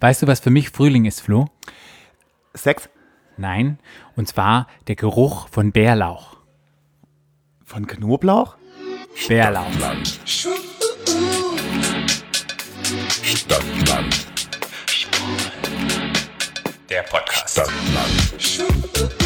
Weißt du, was für mich Frühling ist, Flo? Sex Nein. Und zwar der Geruch von Bärlauch. von Knoblauch? Bärlauch. Stadtland. Der Podcast. Stadtland. Stadtland.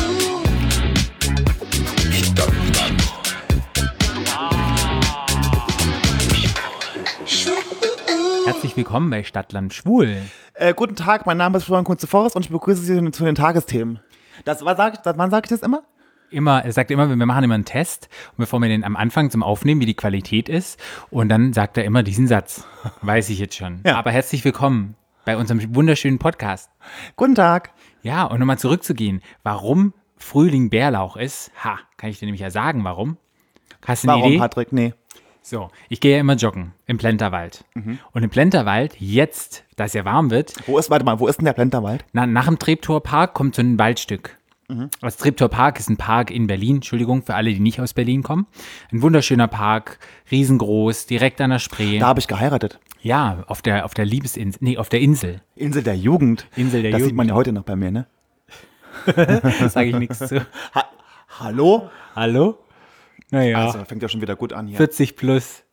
Herzlich willkommen bei Stadtland Schwul. Äh, guten Tag, mein Name ist Florian Kunze Forrest und ich begrüße Sie zu den Tagesthemen. Das, was sag das, wann sage ich das immer? Immer, er sagt immer, wir machen immer einen Test und bevor wir den am Anfang zum Aufnehmen, wie die Qualität ist. Und dann sagt er immer diesen Satz. Weiß ich jetzt schon. Ja. Aber herzlich willkommen bei unserem wunderschönen Podcast. Guten Tag. Ja, und nochmal zurückzugehen, warum Frühling Bärlauch ist, ha, kann ich dir nämlich ja sagen, warum. Hast du eine Warum, Idee? Patrick? Nee. So, ich gehe ja immer joggen im Plenterwald. Und im Plenterwald, jetzt, da es ja warm wird, Wo ist, warte mal, wo ist denn der Plenterwald? na, nach dem Treptower Park kommt so ein Waldstück. Das Treptower Park ist ein Park in Berlin, Entschuldigung, für alle, die nicht aus Berlin kommen. Ein wunderschöner Park, riesengroß, direkt an der Das Da habe ich geheiratet. Ja, auf der, auf der Liebesinsel, nee, auf der Insel. Insel der Jugend. Insel der das sieht Jugend. man ja heute noch bei mir, ne? Da sage ich nichts zu. Ha Hallo? Hallo? Naja, Also, fängt ja schon wieder gut an hier. 40 plus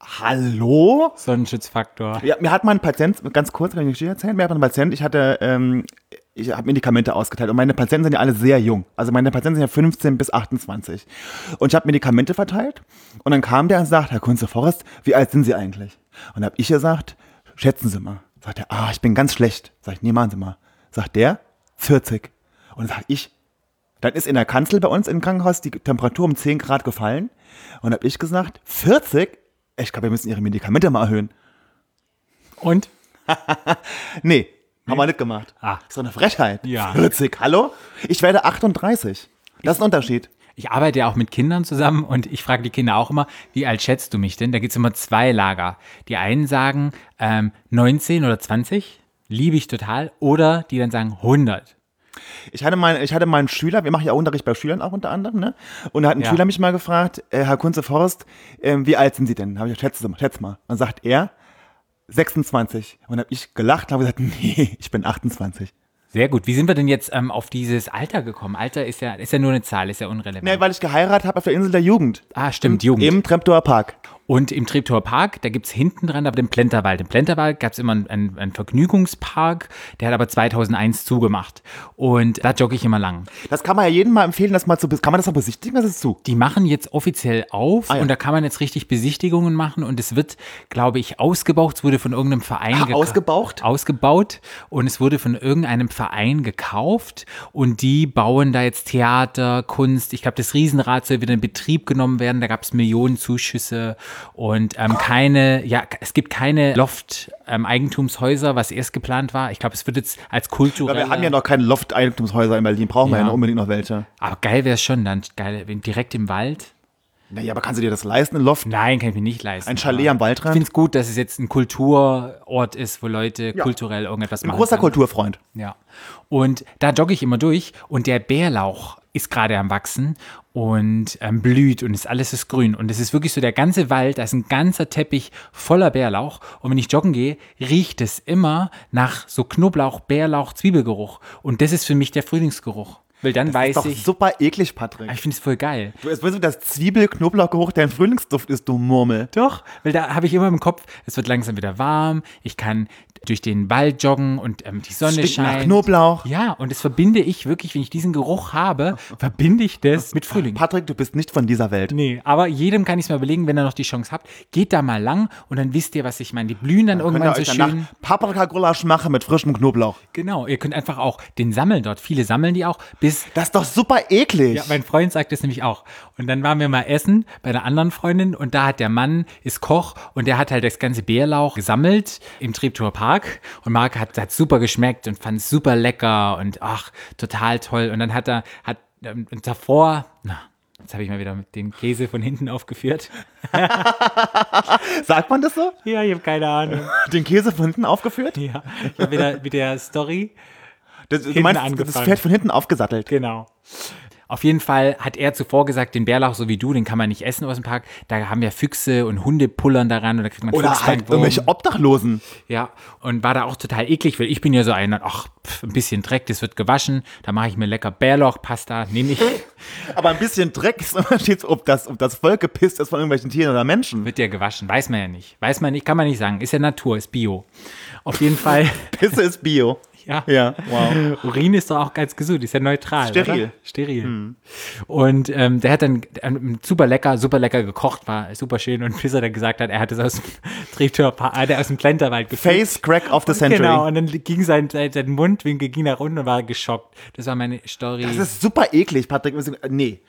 Hallo? Sonnenschutzfaktor. Ja, mir hat mein Patient, ganz kurz, kann ich Geschichte erzählen? Mir hat ein Patient, ich hatte, ähm, ich habe Medikamente ausgeteilt und meine Patienten sind ja alle sehr jung. Also meine Patienten sind ja 15 bis 28. Und ich habe Medikamente verteilt und dann kam der und sagt, Herr Kunze Forrest, wie alt sind Sie eigentlich? Und habe ich gesagt, schätzen Sie mal. Sagt er, ah, ich bin ganz schlecht. Sag ich, nee, machen Sie mal. Sagt der, 40. Und dann sag ich, dann ist in der Kanzel bei uns im Krankenhaus die Temperatur um 10 Grad gefallen. Und habe ich gesagt, 40? Ich glaube, wir müssen Ihre Medikamente mal erhöhen. Und? Nee, haben wir nicht gemacht. Ah. Doch eine Frechheit. Ja. 40, hallo? Ich werde 38. Das ist ein Unterschied. Ich arbeite ja auch mit Kindern zusammen und ich frage die Kinder auch immer, wie alt schätzt du mich denn? Da gibt es immer zwei Lager. Die einen sagen ähm, 19 oder 20, liebe ich total, oder die dann sagen 100. Ich hatte, mein, ich hatte meinen Schüler, wir machen ja Unterricht bei Schülern auch unter anderem, ne? Und da hat ein Ja. Schüler mich mal gefragt, äh, Herr Kunze Forst, ähm, wie alt sind Sie denn? Habe ich gesagt, schätze mal, schätze mal. Dann sagt er, 26. Und habe ich gelacht und habe gesagt, nee, ich bin 28. Sehr gut. Wie sind wir denn jetzt ähm, auf dieses Alter gekommen? Alter ist ja, ist ja nur eine Zahl, ist ja unrelevant. Nee, weil ich geheiratet habe auf der Insel der Jugend. ah, stimmt, Jugend. Im Treptower Park. Und im Treptower Park, da gibt's hinten dran aber den Plenterwald. Im Plenterwald gab's immer einen, einen, Vergnügungspark, der hat aber 2001 zugemacht. Und da jogge ich immer lang. Das kann man ja jedem mal empfehlen, das mal zu, kann man das mal besichtigen? Das ist zu. Die machen jetzt offiziell auf Ah, ja. und da kann man jetzt richtig Besichtigungen machen und es wird, glaube ich, ausgebaut. Es wurde von irgendeinem Verein geka- ausgebaucht? Ausgebaut und es wurde von irgendeinem Verein gekauft und die bauen da jetzt Theater, Kunst. Ich glaube, das Riesenrad soll wieder in Betrieb genommen werden. Da gab es Millionen Zuschüsse und ähm, keine, ja, es gibt keine Loft-Eigentumshäuser, was erst geplant war. Ich glaube, es wird jetzt als kulturell. wir haben ja noch keine Loft-Eigentumshäuser in Berlin, brauchen wir Ja. ja noch unbedingt noch welche. Aber geil wäre es schon dann, geil, wenn direkt im Wald. Naja, aber kannst du dir das leisten, ein Loft? Nein, kann ich mir nicht leisten. Ein Chalet aber am Waldrand? Ich finde es gut, dass es jetzt ein Kulturort ist, wo Leute kulturell irgendetwas Ein machen. großer können. Kulturfreund. Ja. Und da jogge ich immer durch und der Bärlauch ist gerade am Wachsen und ähm, blüht und ist alles ist grün. Und es ist wirklich so der ganze Wald, da ist ein ganzer Teppich voller Bärlauch. Und wenn ich joggen gehe, riecht es immer nach so Knoblauch, Bärlauch, Zwiebelgeruch. Und das ist für mich der Frühlingsgeruch. Weil dann weiß Ist doch ich, super eklig, Patrick. Ah, ich finde es voll geil. Du es wird das Zwiebel-Knoblauchgeruch, der ein Frühlingsduft ist, du Murmel. Doch, weil da habe ich immer im Kopf, es wird langsam wieder warm, ich kann durch den Wald joggen und ähm, die Sonne Stinkt nach scheint. Knoblauch. Ja, und das verbinde ich wirklich, wenn ich diesen Geruch habe, verbinde ich das mit Frühling. Patrick, du bist nicht von dieser Welt. Nee, aber jedem kann ich es mal überlegen, wenn ihr noch die Chance habt, geht da mal lang und dann wisst ihr, was ich meine. Die blühen dann ihr irgendwann so schön. Paprika-Gulasch machen mit frischem Knoblauch. Genau, ihr könnt einfach auch den sammeln dort. Viele sammeln die auch, bis Das ist doch super eklig. Ja, mein Freund sagt das nämlich auch. Und dann waren wir mal essen bei einer anderen Freundin und da hat der Mann, ist Koch und der hat halt das ganze Bärlauch gesammelt im Treptower Park und Marc hat, hat super geschmeckt und fand es super lecker und ach, total toll. Und dann hat er, hat ähm, und davor, na, jetzt habe ich mal wieder mit den Käse von hinten aufgeführt. Sagt man das so? Ja, ich habe keine Ahnung. Den Käse von hinten aufgeführt? Ja, ich habe wieder mit der Story. Das, du meinst, das angefangen. Pferd von hinten aufgesattelt. Genau. Auf jeden Fall hat er zuvor gesagt, den Bärlauch so wie du, den kann man nicht essen aus dem Park. Da haben ja Füchse und Hunde pullern daran und da kriegt man Oder halt irgendwelche Obdachlosen. Ja, und war da auch total eklig, weil ich bin ja so einer, ach, pf, ein bisschen Dreck, das wird gewaschen. Da mache ich mir lecker Bärlauchpasta, nehme ich. Aber ein bisschen Dreck ist ein Unterschied, ob das, ob das Volk gepisst ist von irgendwelchen Tieren oder Menschen. Wird ja gewaschen, weiß man ja nicht. Weiß man nicht, kann man nicht sagen. Ist ja Natur, ist Bio. Auf jeden Fall, Pisse ist Bio. Ja. Ja, wow. Urin ist doch auch ganz gesund, ist ja neutral. Steril. Oder? Steril. Und ähm, der hat dann ähm, super lecker, super lecker gekocht, war super schön. Und bis er dann gesagt hat, er hat es aus dem Treptower, äh, der aus dem Plenterwald gefilmt. Face Crack of the Century. Genau, und dann ging sein, sein, sein Mundwinkel ging nach unten und war geschockt. Das war meine Story. Das ist super eklig, Patrick. Nee.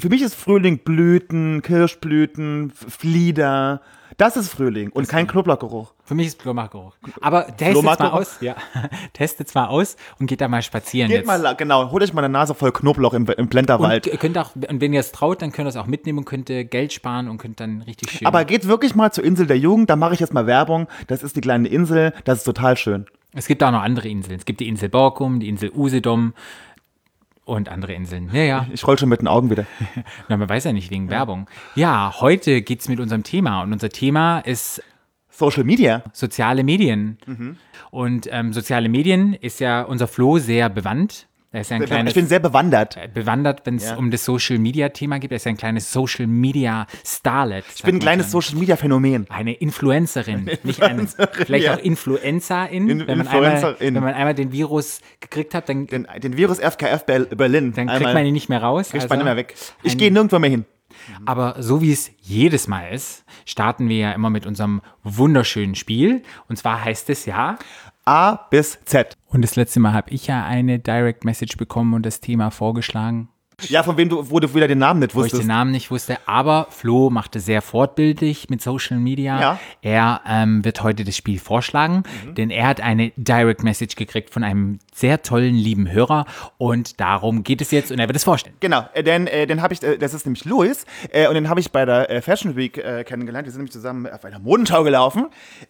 Für mich ist Frühling Blüten, Kirschblüten, Flieder. Das ist Frühling und kein Knoblauchgeruch. Für mich ist Flohmarktgeruch. Aber Flohmarktgeruch? mal aus. Ja. testet's mal aus und geht da mal spazieren Geht jetzt. mal, genau, holt euch mal eine Nase voll Knoblauch im, im Blenderwald. und ihr könnt auch, und wenn ihr es traut, dann könnt ihr es auch mitnehmen und könnt ihr Geld sparen und könnt dann richtig schön. Aber geht wirklich mal zur Insel der Jugend, da mache ich jetzt mal Werbung. Das ist die kleine Insel, das ist total schön. es gibt auch noch andere Inseln. Es gibt die Insel Borkum, die Insel Usedom und andere Inseln. Ja, ja. Ich roll schon mit den Augen wieder. Na, man weiß ja nicht wegen Werbung. Ja, heute geht's mit unserem Thema und unser Thema ist Social Media. soziale Medien. Mhm. Und ähm, soziale Medien ist ja unser Flo sehr bewandt. Ja ein kleines Ich bin sehr bewandert. bewandert, wenn es Ja. um das Social Media Thema geht. Er ist ja ein kleines Social Media Starlet. Ich bin ein kleines Social Media Phänomen. Eine Influencerin, nicht eine, vielleicht ja. auch Influencerin. In- wenn, man einmal, wenn man einmal den Virus gekriegt hat, dann, Den, den Virus FKF Ber- Berlin. dann kriegt Einmal man ihn nicht mehr raus. kriegt Also, man immer weg. Ich gehe nirgendwo mehr hin. Aber so wie es jedes Mal ist, starten wir ja immer mit unserem wunderschönen Spiel. Und zwar heißt es ja, A bis Z. und das letzte Mal habe ich ja eine Direct Message bekommen und das Thema vorgeschlagen. Ja, von wem du, wo du wieder den Namen nicht wo ich wusstest. den Namen nicht wusste. Aber Flo machte sehr fortbildlich mit Social Media. Ja. Er ähm, wird heute das Spiel vorschlagen, Mhm. denn er hat eine Direct Message gekriegt von einem sehr tollen, lieben Hörer. Und darum geht es jetzt und er wird es vorstellen. Genau, äh, denn äh, den habe ich, äh, das ist nämlich Louis, äh, und den habe ich bei der äh, Fashion Week äh, kennengelernt. Wir sind nämlich zusammen auf einer Modenschau gelaufen.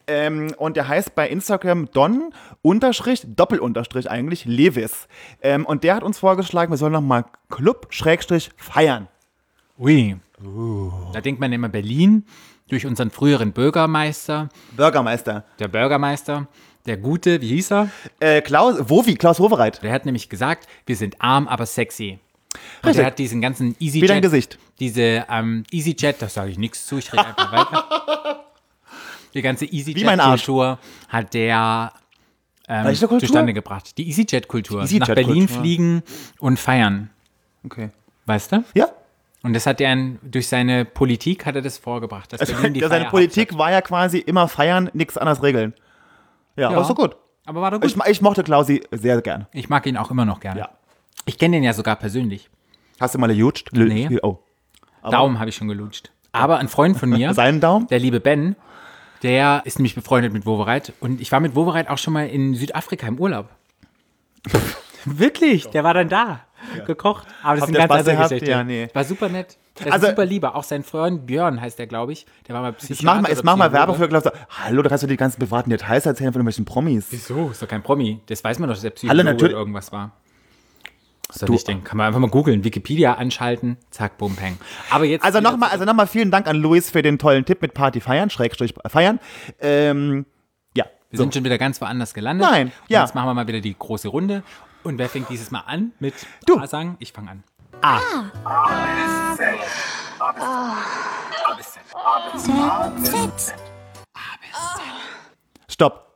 Ähm, und der heißt bei Instagram Don Unterstrich, Doppelunterstrich eigentlich, Levis. Ähm, und der hat uns vorgeschlagen, wir sollen nochmal Club Schrägstrich feiern. Ui. Da denkt man immer Berlin durch unseren früheren Bürgermeister, Bürgermeister. der Bürgermeister, der Gute, wie hieß er? Äh, Klaus, Wovi, Klaus Wowereit. Der hat nämlich gesagt, wir sind arm, aber sexy. Und Richtig. der hat diesen ganzen EasyJet. Wie dein Gesicht. Diese ähm, EasyJet, das sage ich nichts zu, ich rede einfach weiter. Die ganze. EasyJet-Kultur hat der ähm, zustande gebracht. Die EasyJet-Kultur. Die Nach. Berlin fliegen und feiern. Okay. Weißt du? Ja. Und das hat er durch seine Politik hat er das vorgebracht. Dass Also, Berlin die seine Politik war ja quasi immer feiern, nichts anderes regeln. Ja, Ja. aber so gut. Aber war doch gut. Ich, ich mochte Klausi sehr gerne. Ich mag ihn auch immer noch gerne. Ja. Ich kenne den ja sogar persönlich. Hast du mal gejutscht? Nee. Oh. Daumen habe ich schon gelutscht. Aber ein Freund von mir, Seinen Daumen? der liebe Ben, der ist nämlich befreundet mit Wovereit. Und ich war mit Wovereit auch schon mal in Südafrika im Urlaub. Wirklich, der war dann da. Gekocht. Aber das Habt ist eine ganz andere? Geschichte. Ja, nee. War super nett. Der Also- ist super lieber. Auch sein Freund Björn heißt der, glaube ich. Der war mal Psychiater. Jetzt mach mal, jetzt mach mal. Werbung für Klaus. Hallo, da kannst du die ganzen privaten Details erzählen von irgendwelchen Promis. Wieso? Ist doch kein Promi. Das weiß man doch, dass der Psychologe Hallo, natürlich- irgendwas war. Ist doch nicht Ding. Kann man einfach mal googeln, Wikipedia anschalten, zack, bum, peng. Aber jetzt. Also nochmal, also noch mal vielen Dank an Luis für den tollen Tipp mit Party feiern, Schrägstrich feiern. Ähm, ja. Wir so. sind schon wieder ganz woanders gelandet. Nein, Und ja. Jetzt machen wir mal wieder die große Runde. Und wer fängt dieses Mal an mit Du. A sagen? Ich fange an. Stopp.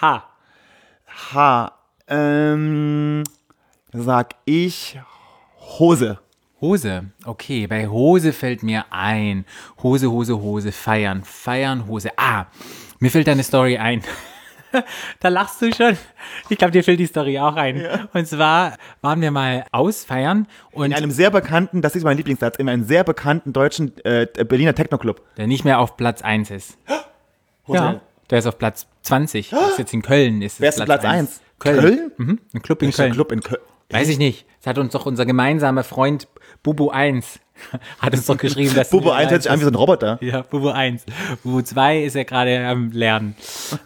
H. H. Ähm, sag ich Hose. Hose. Okay, bei Hose fällt mir ein. Hose, Hose, Hose, feiern, feiern, Hose. Ah, mir fällt eine Story ein. da lachst du schon. Ich glaube, dir fällt die Story auch ein. Und zwar waren wir mal ausfeiern und In einem sehr bekannten, das ist mein Lieblingssatz, in einem sehr bekannten deutschen äh, Berliner Techno-Club. der nicht mehr auf Platz 1 ist. Ja, der ist auf Platz 20. Das ist jetzt in Köln. Ist Wer ist denn Platz 1. 1? Köln. Köln? Mhm. Ein Club in Köln. Club in Köln. Weiß ich nicht. Das hat uns doch unser gemeinsamer Freund Bubu 1 hat uns doch geschrieben, dass Bubo 1 hört sich an wie so ein Roboter. Ja, Bubu 1. Bubu 2 ist ja gerade am Lernen.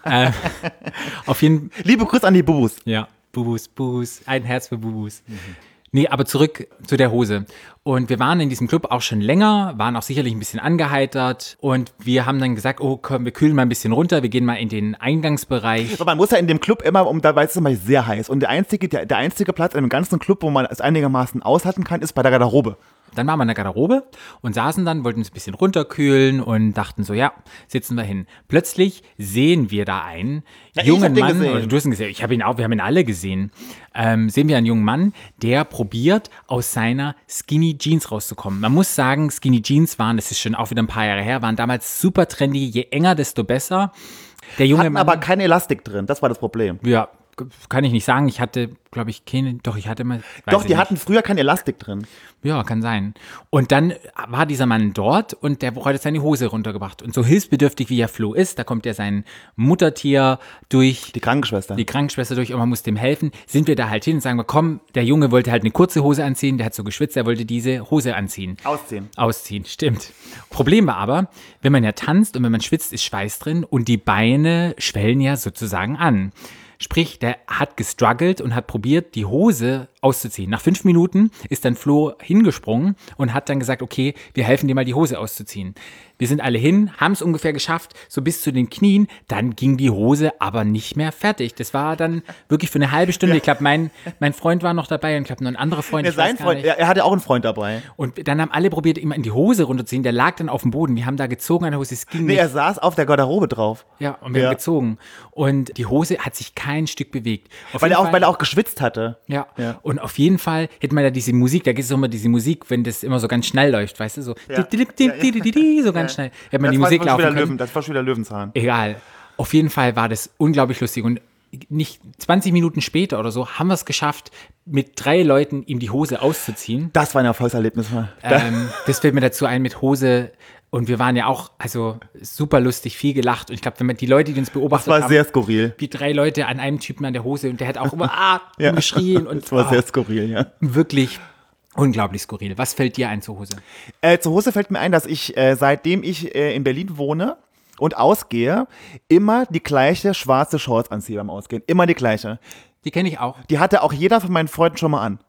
äh, auf jeden Liebe Grüße an die Bubus. ja, Bubus, Bubus, ein Herz für Bubus. Nee, aber zurück zu der Hose. Und wir waren in diesem Club auch schon länger, waren auch sicherlich ein bisschen angeheitert. Und wir haben dann gesagt, oh komm, wir kühlen mal ein bisschen runter, wir gehen mal in den Eingangsbereich. Aber man muss ja in dem Club immer, um, da weiß es immer sehr heiß. Und der einzige, der, der einzige Platz in dem ganzen Club, wo man es einigermaßen aushalten kann, ist bei der Garderobe. Dann waren wir in der Garderobe und saßen dann, wollten uns ein bisschen runterkühlen und dachten so, ja, sitzen wir hin. Plötzlich sehen wir da einen Ja, jungen Mann, oder du hast ihn gesehen, ich habe ihn auch, wir haben ihn alle gesehen, ähm, sehen wir einen jungen Mann, der probiert, aus seiner Skinny Jeans rauszukommen. Man muss sagen, Skinny Jeans waren, das ist schon auch wieder ein paar Jahre her, waren damals super trendy, je enger, desto besser. Der junge Hatten Mann, aber kein Elastik drin, das war das Problem. ja, kann ich nicht sagen, ich hatte, glaube ich, keine, doch, ich hatte mal, Doch, die hatten früher kein Elastik drin. Ja, kann sein. Und dann war dieser Mann dort und der hat jetzt seine Hose runtergebracht. Und so hilfsbedürftig wie ja Flo ist, da kommt ja sein Muttertier durch, Die Krankenschwester. die Krankenschwester durch und man muss dem helfen. Sind wir da halt hin und sagen wir, komm, der Junge wollte halt eine kurze Hose anziehen, der hat so geschwitzt, er wollte diese Hose anziehen. Ausziehen. Ausziehen, stimmt. Problem war aber, wenn man ja tanzt und wenn man schwitzt, ist Schweiß drin und die Beine schwellen ja sozusagen an. Sprich, der hat gestruggelt und hat probiert, die Hose auszuziehen. Nach fünf Minuten ist dann Flo hingesprungen und hat dann gesagt, okay, wir helfen dir mal die Hose auszuziehen. Wir sind alle hin, haben es ungefähr geschafft, so bis zu den Knien. Dann ging die Hose aber nicht mehr fertig. Das war dann wirklich für eine halbe Stunde. Ich glaube, mein, mein Freund war noch dabei und ich glaube, noch ein anderer Freund. Ja, sein Freund, er, hatte auch einen Freund dabei. Und dann haben alle probiert, ihm in die Hose runterzuziehen. Der lag dann auf dem Boden. Wir haben da gezogen an der Hose. Es ging Nee, nicht. er saß auf der Garderobe drauf. Ja, und wir Ja. haben gezogen. Und die Hose hat sich kein Stück bewegt. Auf Weil er, auch, Fall- weil er auch geschwitzt hatte. ja. Ja. Und auf jeden Fall hätte man da diese Musik, da gibt es immer diese Musik, wenn das immer so ganz schnell läuft, weißt du, so, Ja. di- di- di- di- di- di- so ganz schnell. Hätte man die das, war, Musik laufen können. Löwen, das war schon wieder Löwenzahn. Egal. Auf jeden Fall war das unglaublich lustig und nicht 20 Minuten später oder so haben wir es geschafft, mit drei Leuten ihm die Hose auszuziehen. Das war ein Erfolgserlebnis. Ähm, das fällt mir dazu ein mit Hose. Und wir waren ja auch, also super lustig, viel gelacht. Und ich glaube, wenn man die Leute, die uns beobachtet Das war haben, sehr skurril. wie drei Leute an einem Typen an der Hose und der hat auch immer ah, Ja. geschrien und Das war ah, sehr skurril, ja. wirklich unglaublich skurril. Was fällt dir ein zur Hose? Äh, zur Hose fällt mir ein, dass ich, äh, seitdem ich äh, in Berlin wohne und ausgehe, immer die gleiche schwarze Shorts anziehe beim Ausgehen. Immer die gleiche. Die kenne ich auch. Die hatte auch jeder von meinen Freunden schon mal an.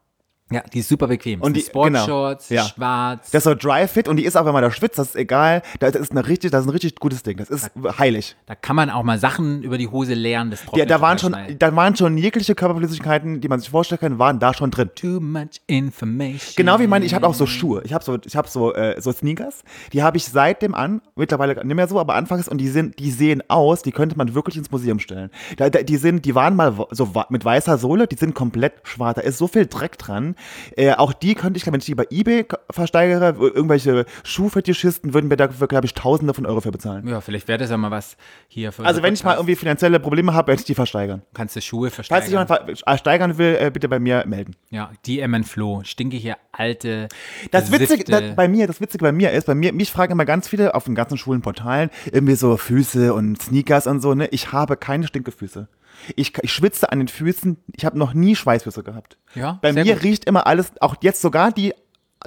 Ja, die ist super bequem. Und die genau. Sportshorts, Ja. schwarz. Das ist so dry fit und die ist auch, wenn man da schwitzt, das ist egal. Das ist, eine richtig, das ist ein richtig gutes Ding. Das ist heilig. da kann man auch mal Sachen über die Hose lernen. Das Ja, da waren schon, da waren schon jegliche Körperflüssigkeiten, die man sich vorstellen kann, waren da schon drin. Too much information. Genau wie meine, ich habe auch so Schuhe. Ich habe so, ich habe so, äh, so Sneakers. Die habe ich seitdem an, mittlerweile nicht mehr so, aber anfangs und die sind, die sehen aus, die könnte man wirklich ins Museum stellen. Da, da, die sind, die waren mal so mit weißer Sohle, die sind komplett schwarz. Da ist so viel Dreck dran. Äh, auch die könnte ich, wenn ich die bei eBay versteigere, irgendwelche Schuhfetischisten würden mir dafür, glaube ich, Tausende von Euro für bezahlen. Ja, vielleicht wäre das ja mal was hier für Also wenn ich mal irgendwie finanzielle Probleme habe, werde ich die versteigern. Kannst du Schuhe Falls versteigern. sich jemand ver- ersteigern will, äh, bitte bei mir melden. Ja, die Emmen Flo. Stinke hier alte. Das Witzige das, bei mir, das Witzige bei mir ist, bei mir, mich fragen immer ganz viele auf den ganzen schwulen Portalen, irgendwie so Füße und Sneakers und so, ne? Ich habe keine Stinkefüße. Ich, ich schwitze an den Füßen, ich habe noch nie Schweißfüße gehabt. Ja, Bei mir gut. riecht immer alles, auch jetzt sogar die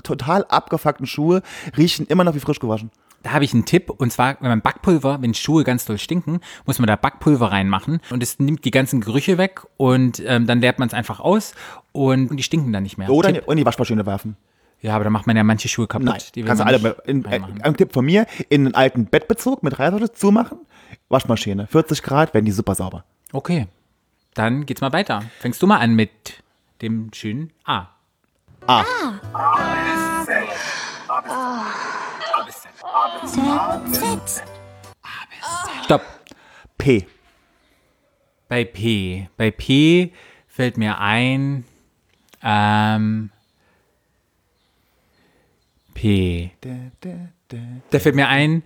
total abgefuckten Schuhe, riechen immer noch wie frisch gewaschen. Da habe ich einen Tipp und zwar, wenn man Backpulver, wenn Schuhe ganz doll stinken, muss man da Backpulver reinmachen und es nimmt die ganzen Gerüche weg und ähm, dann leert man es einfach aus und die stinken dann nicht mehr. Oder in, Tipp. in die Waschmaschine werfen. Ja, aber da macht man ja manche Schuhe kaputt. Nein, die kannst du man alle, in, äh, ein Tipp von mir, in einen alten Bettbezug mit Reißverschluss zumachen, Waschmaschine, 40 Grad, werden die super sauber. Okay, dann geht's mal weiter. Fängst du mal an mit dem schönen A. Stopp. P. Bei P. Bei P fällt mir ein. Ähm, P. Da fällt mir ein.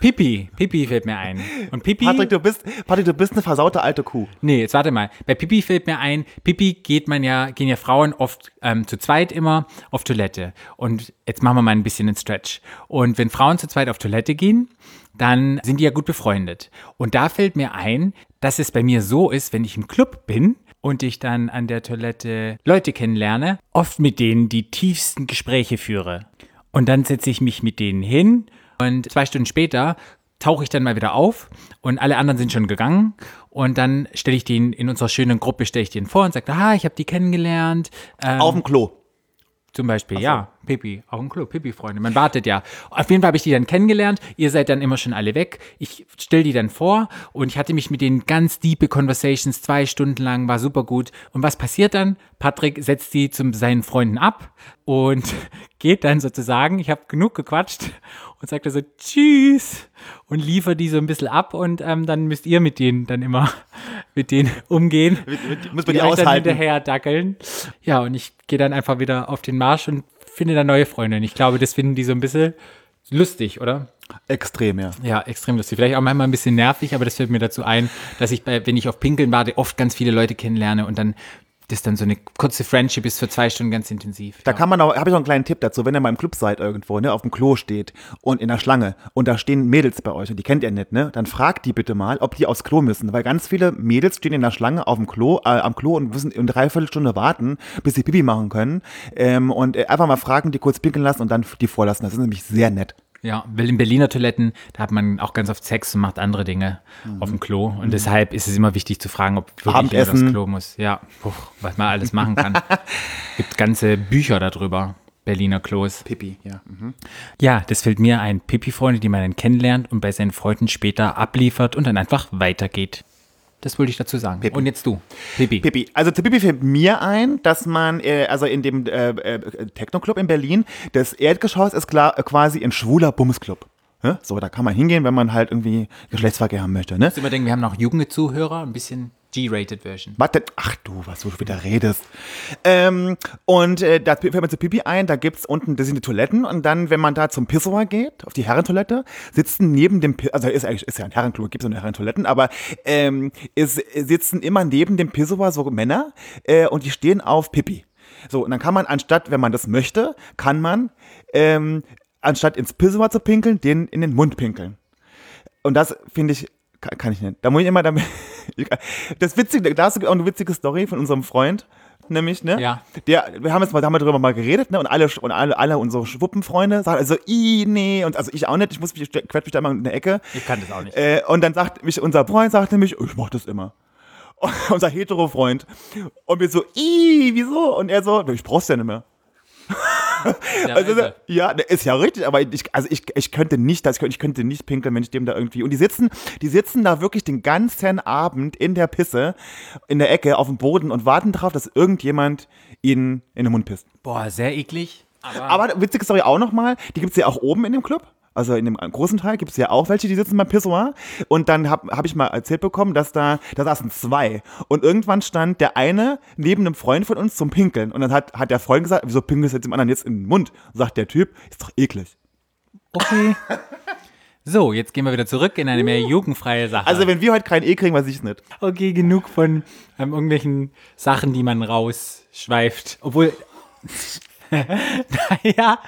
Pipi. Pipi fällt mir ein. Und Pipi. Patrick, du bist, Patrick, du bist eine versaute alte Kuh. Nee, jetzt warte mal. Bei Pipi fällt mir ein, Pipi geht man ja, gehen ja Frauen oft ähm, zu zweit immer auf Toilette. Und jetzt machen wir mal ein bisschen einen Stretch. Und wenn Frauen zu zweit auf Toilette gehen, dann sind die ja gut befreundet. Und da fällt mir ein, dass es bei mir so ist, wenn ich im Club bin und ich dann an der Toilette Leute kennenlerne, oft mit denen die tiefsten Gespräche führe. Und dann setze ich mich mit denen hin und zwei Stunden später tauche ich dann mal wieder auf und alle anderen sind schon gegangen und dann stelle ich den in unserer schönen Gruppe, stelle ich den vor und sage, ah, ich habe die kennengelernt. Ähm, Auf dem Klo. zum Beispiel, ja, Pippi, auch ein Club, Pippi-Freunde. Man wartet ja. Auf jeden Fall habe ich die dann kennengelernt. Ihr seid dann immer schon alle weg. Ich stelle die dann vor und ich hatte mich mit denen ganz diepe Conversations, zwei Stunden lang, war super gut. Und was passiert dann? Patrick setzt die zu seinen Freunden ab und geht dann sozusagen, ich habe genug gequatscht und sagt so Tschüss und liefert die so ein bisschen ab und ähm, dann müsst ihr mit denen dann immer mit denen umgehen. Muss man die dann aushalten. hinterher dackeln. Ja, und ich gehe dann einfach wieder auf den Marsch und finde da neue Freunde. Und ich glaube, das finden die so ein bisschen lustig, oder? Extrem, ja. Ja, extrem lustig. Vielleicht auch manchmal ein bisschen nervig, aber das fällt mir dazu ein, dass ich, bei, wenn ich auf Pinkeln warte, oft ganz viele Leute kennenlerne und dann das dann so eine kurze Friendship ist für zwei Stunden ganz intensiv. Da ja. kann man auch, habe ich noch einen kleinen Tipp dazu, wenn ihr mal im Club seid irgendwo, ne, auf dem Klo steht und in der Schlange und da stehen Mädels bei euch und die kennt ihr nicht, ne, dann fragt die bitte mal, ob die aufs Klo müssen, weil ganz viele Mädels stehen in der Schlange auf dem Klo, äh, am Klo und müssen eine Dreiviertelstunde warten, bis sie Pipi machen können ähm, und äh, einfach mal fragen, die kurz pinkeln lassen und dann die vorlassen. Das ist nämlich sehr nett. Ja, weil in Berliner Toiletten, da hat man auch ganz oft Sex und macht andere Dinge auf dem Klo. Und deshalb ist es immer wichtig zu fragen, ob wirklich jemand aufs Klo muss. Ja, puh, was man alles machen kann. Gibt ganze Bücher darüber. Berliner Klos. Pipi, ja. Mhm. Ja, das fällt mir ein. Pipi-Freunde, die man dann kennenlernt und bei seinen Freunden später abliefert und dann einfach weitergeht. Das wollte ich dazu sagen. Und jetzt du, Pipi. Pipi. Also zu Pipi fällt mir ein, dass man, äh, also in dem äh, äh, Techno-Club in Berlin, das Erdgeschoss ist klar, äh, quasi ein schwuler Bumsclub. So, da kann man hingehen, wenn man halt irgendwie Geschlechtsverkehr haben möchte. Ne? Immer denken, wir haben noch junge Zuhörer, ein bisschen G-rated Version. Was? Ach du, was du wieder redest. Ähm, und äh, da fällt man zu Pipi ein, da gibt's unten, das sind die Toiletten und dann, wenn man da zum Pissoir geht, auf die Herrentoilette, sitzen neben dem, also ist eigentlich, ist ja ein Herrenklo, gibt so eine Herrentoiletten, aber ähm, ist, sitzen immer neben dem Pissoir so Männer äh, und die stehen auf Pipi. So, und dann kann man anstatt, wenn man das möchte, kann man, ähm, anstatt ins Pissoir zu pinkeln, den in den Mund pinkeln. Und das finde ich, kann, kann ich nicht. Da muss ich immer damit. Das Witzige, da hast du auch eine witzige Story von unserem Freund, nämlich, ne? Ja. Der, wir haben jetzt mal, da haben wir drüber mal geredet, ne? Und alle, und alle, alle unsere Schwuppenfreunde sagen also, i, nee, und also ich auch nicht, ich muss mich, quetsche mich da immer in der Ecke. Ich kann das auch nicht. Äh, und dann sagt mich, unser Freund sagt nämlich, ich mach das immer. Und unser hetero-Freund. Und wir so, i, wieso? Und er so, ich brauch's ja nicht mehr. Ja, Also, also, ja, ne, ist ja richtig, aber ich, also ich, ich könnte nicht, das, ich könnte nicht pinkeln, wenn ich dem da irgendwie. Und die sitzen, die sitzen da wirklich den ganzen Abend in der Pisse, in der Ecke, auf dem Boden und warten darauf, dass irgendjemand ihnen in den Mund pisst. boah, sehr eklig. Aber, Aber witzige Story auch nochmal, die gibt's ja auch oben in dem Club. Also in dem großen Teil gibt's ja auch welche, die sitzen beim Pissoir. Und dann habe hab ich mal erzählt bekommen, dass da, da saßen zwei. Und irgendwann stand der eine neben einem Freund von uns zum Pinkeln. Und dann hat, hat der Freund gesagt, wieso pinkelst du jetzt dem anderen jetzt in den Mund? Sagt der Typ, ist doch eklig. okay. So, jetzt gehen wir wieder zurück in eine mehr jugendfreie Sache. Also wenn wir heute kein E kriegen, weiß ich nicht. okay, genug von ähm, irgendwelchen Sachen, die man rausschweift. Obwohl, naja,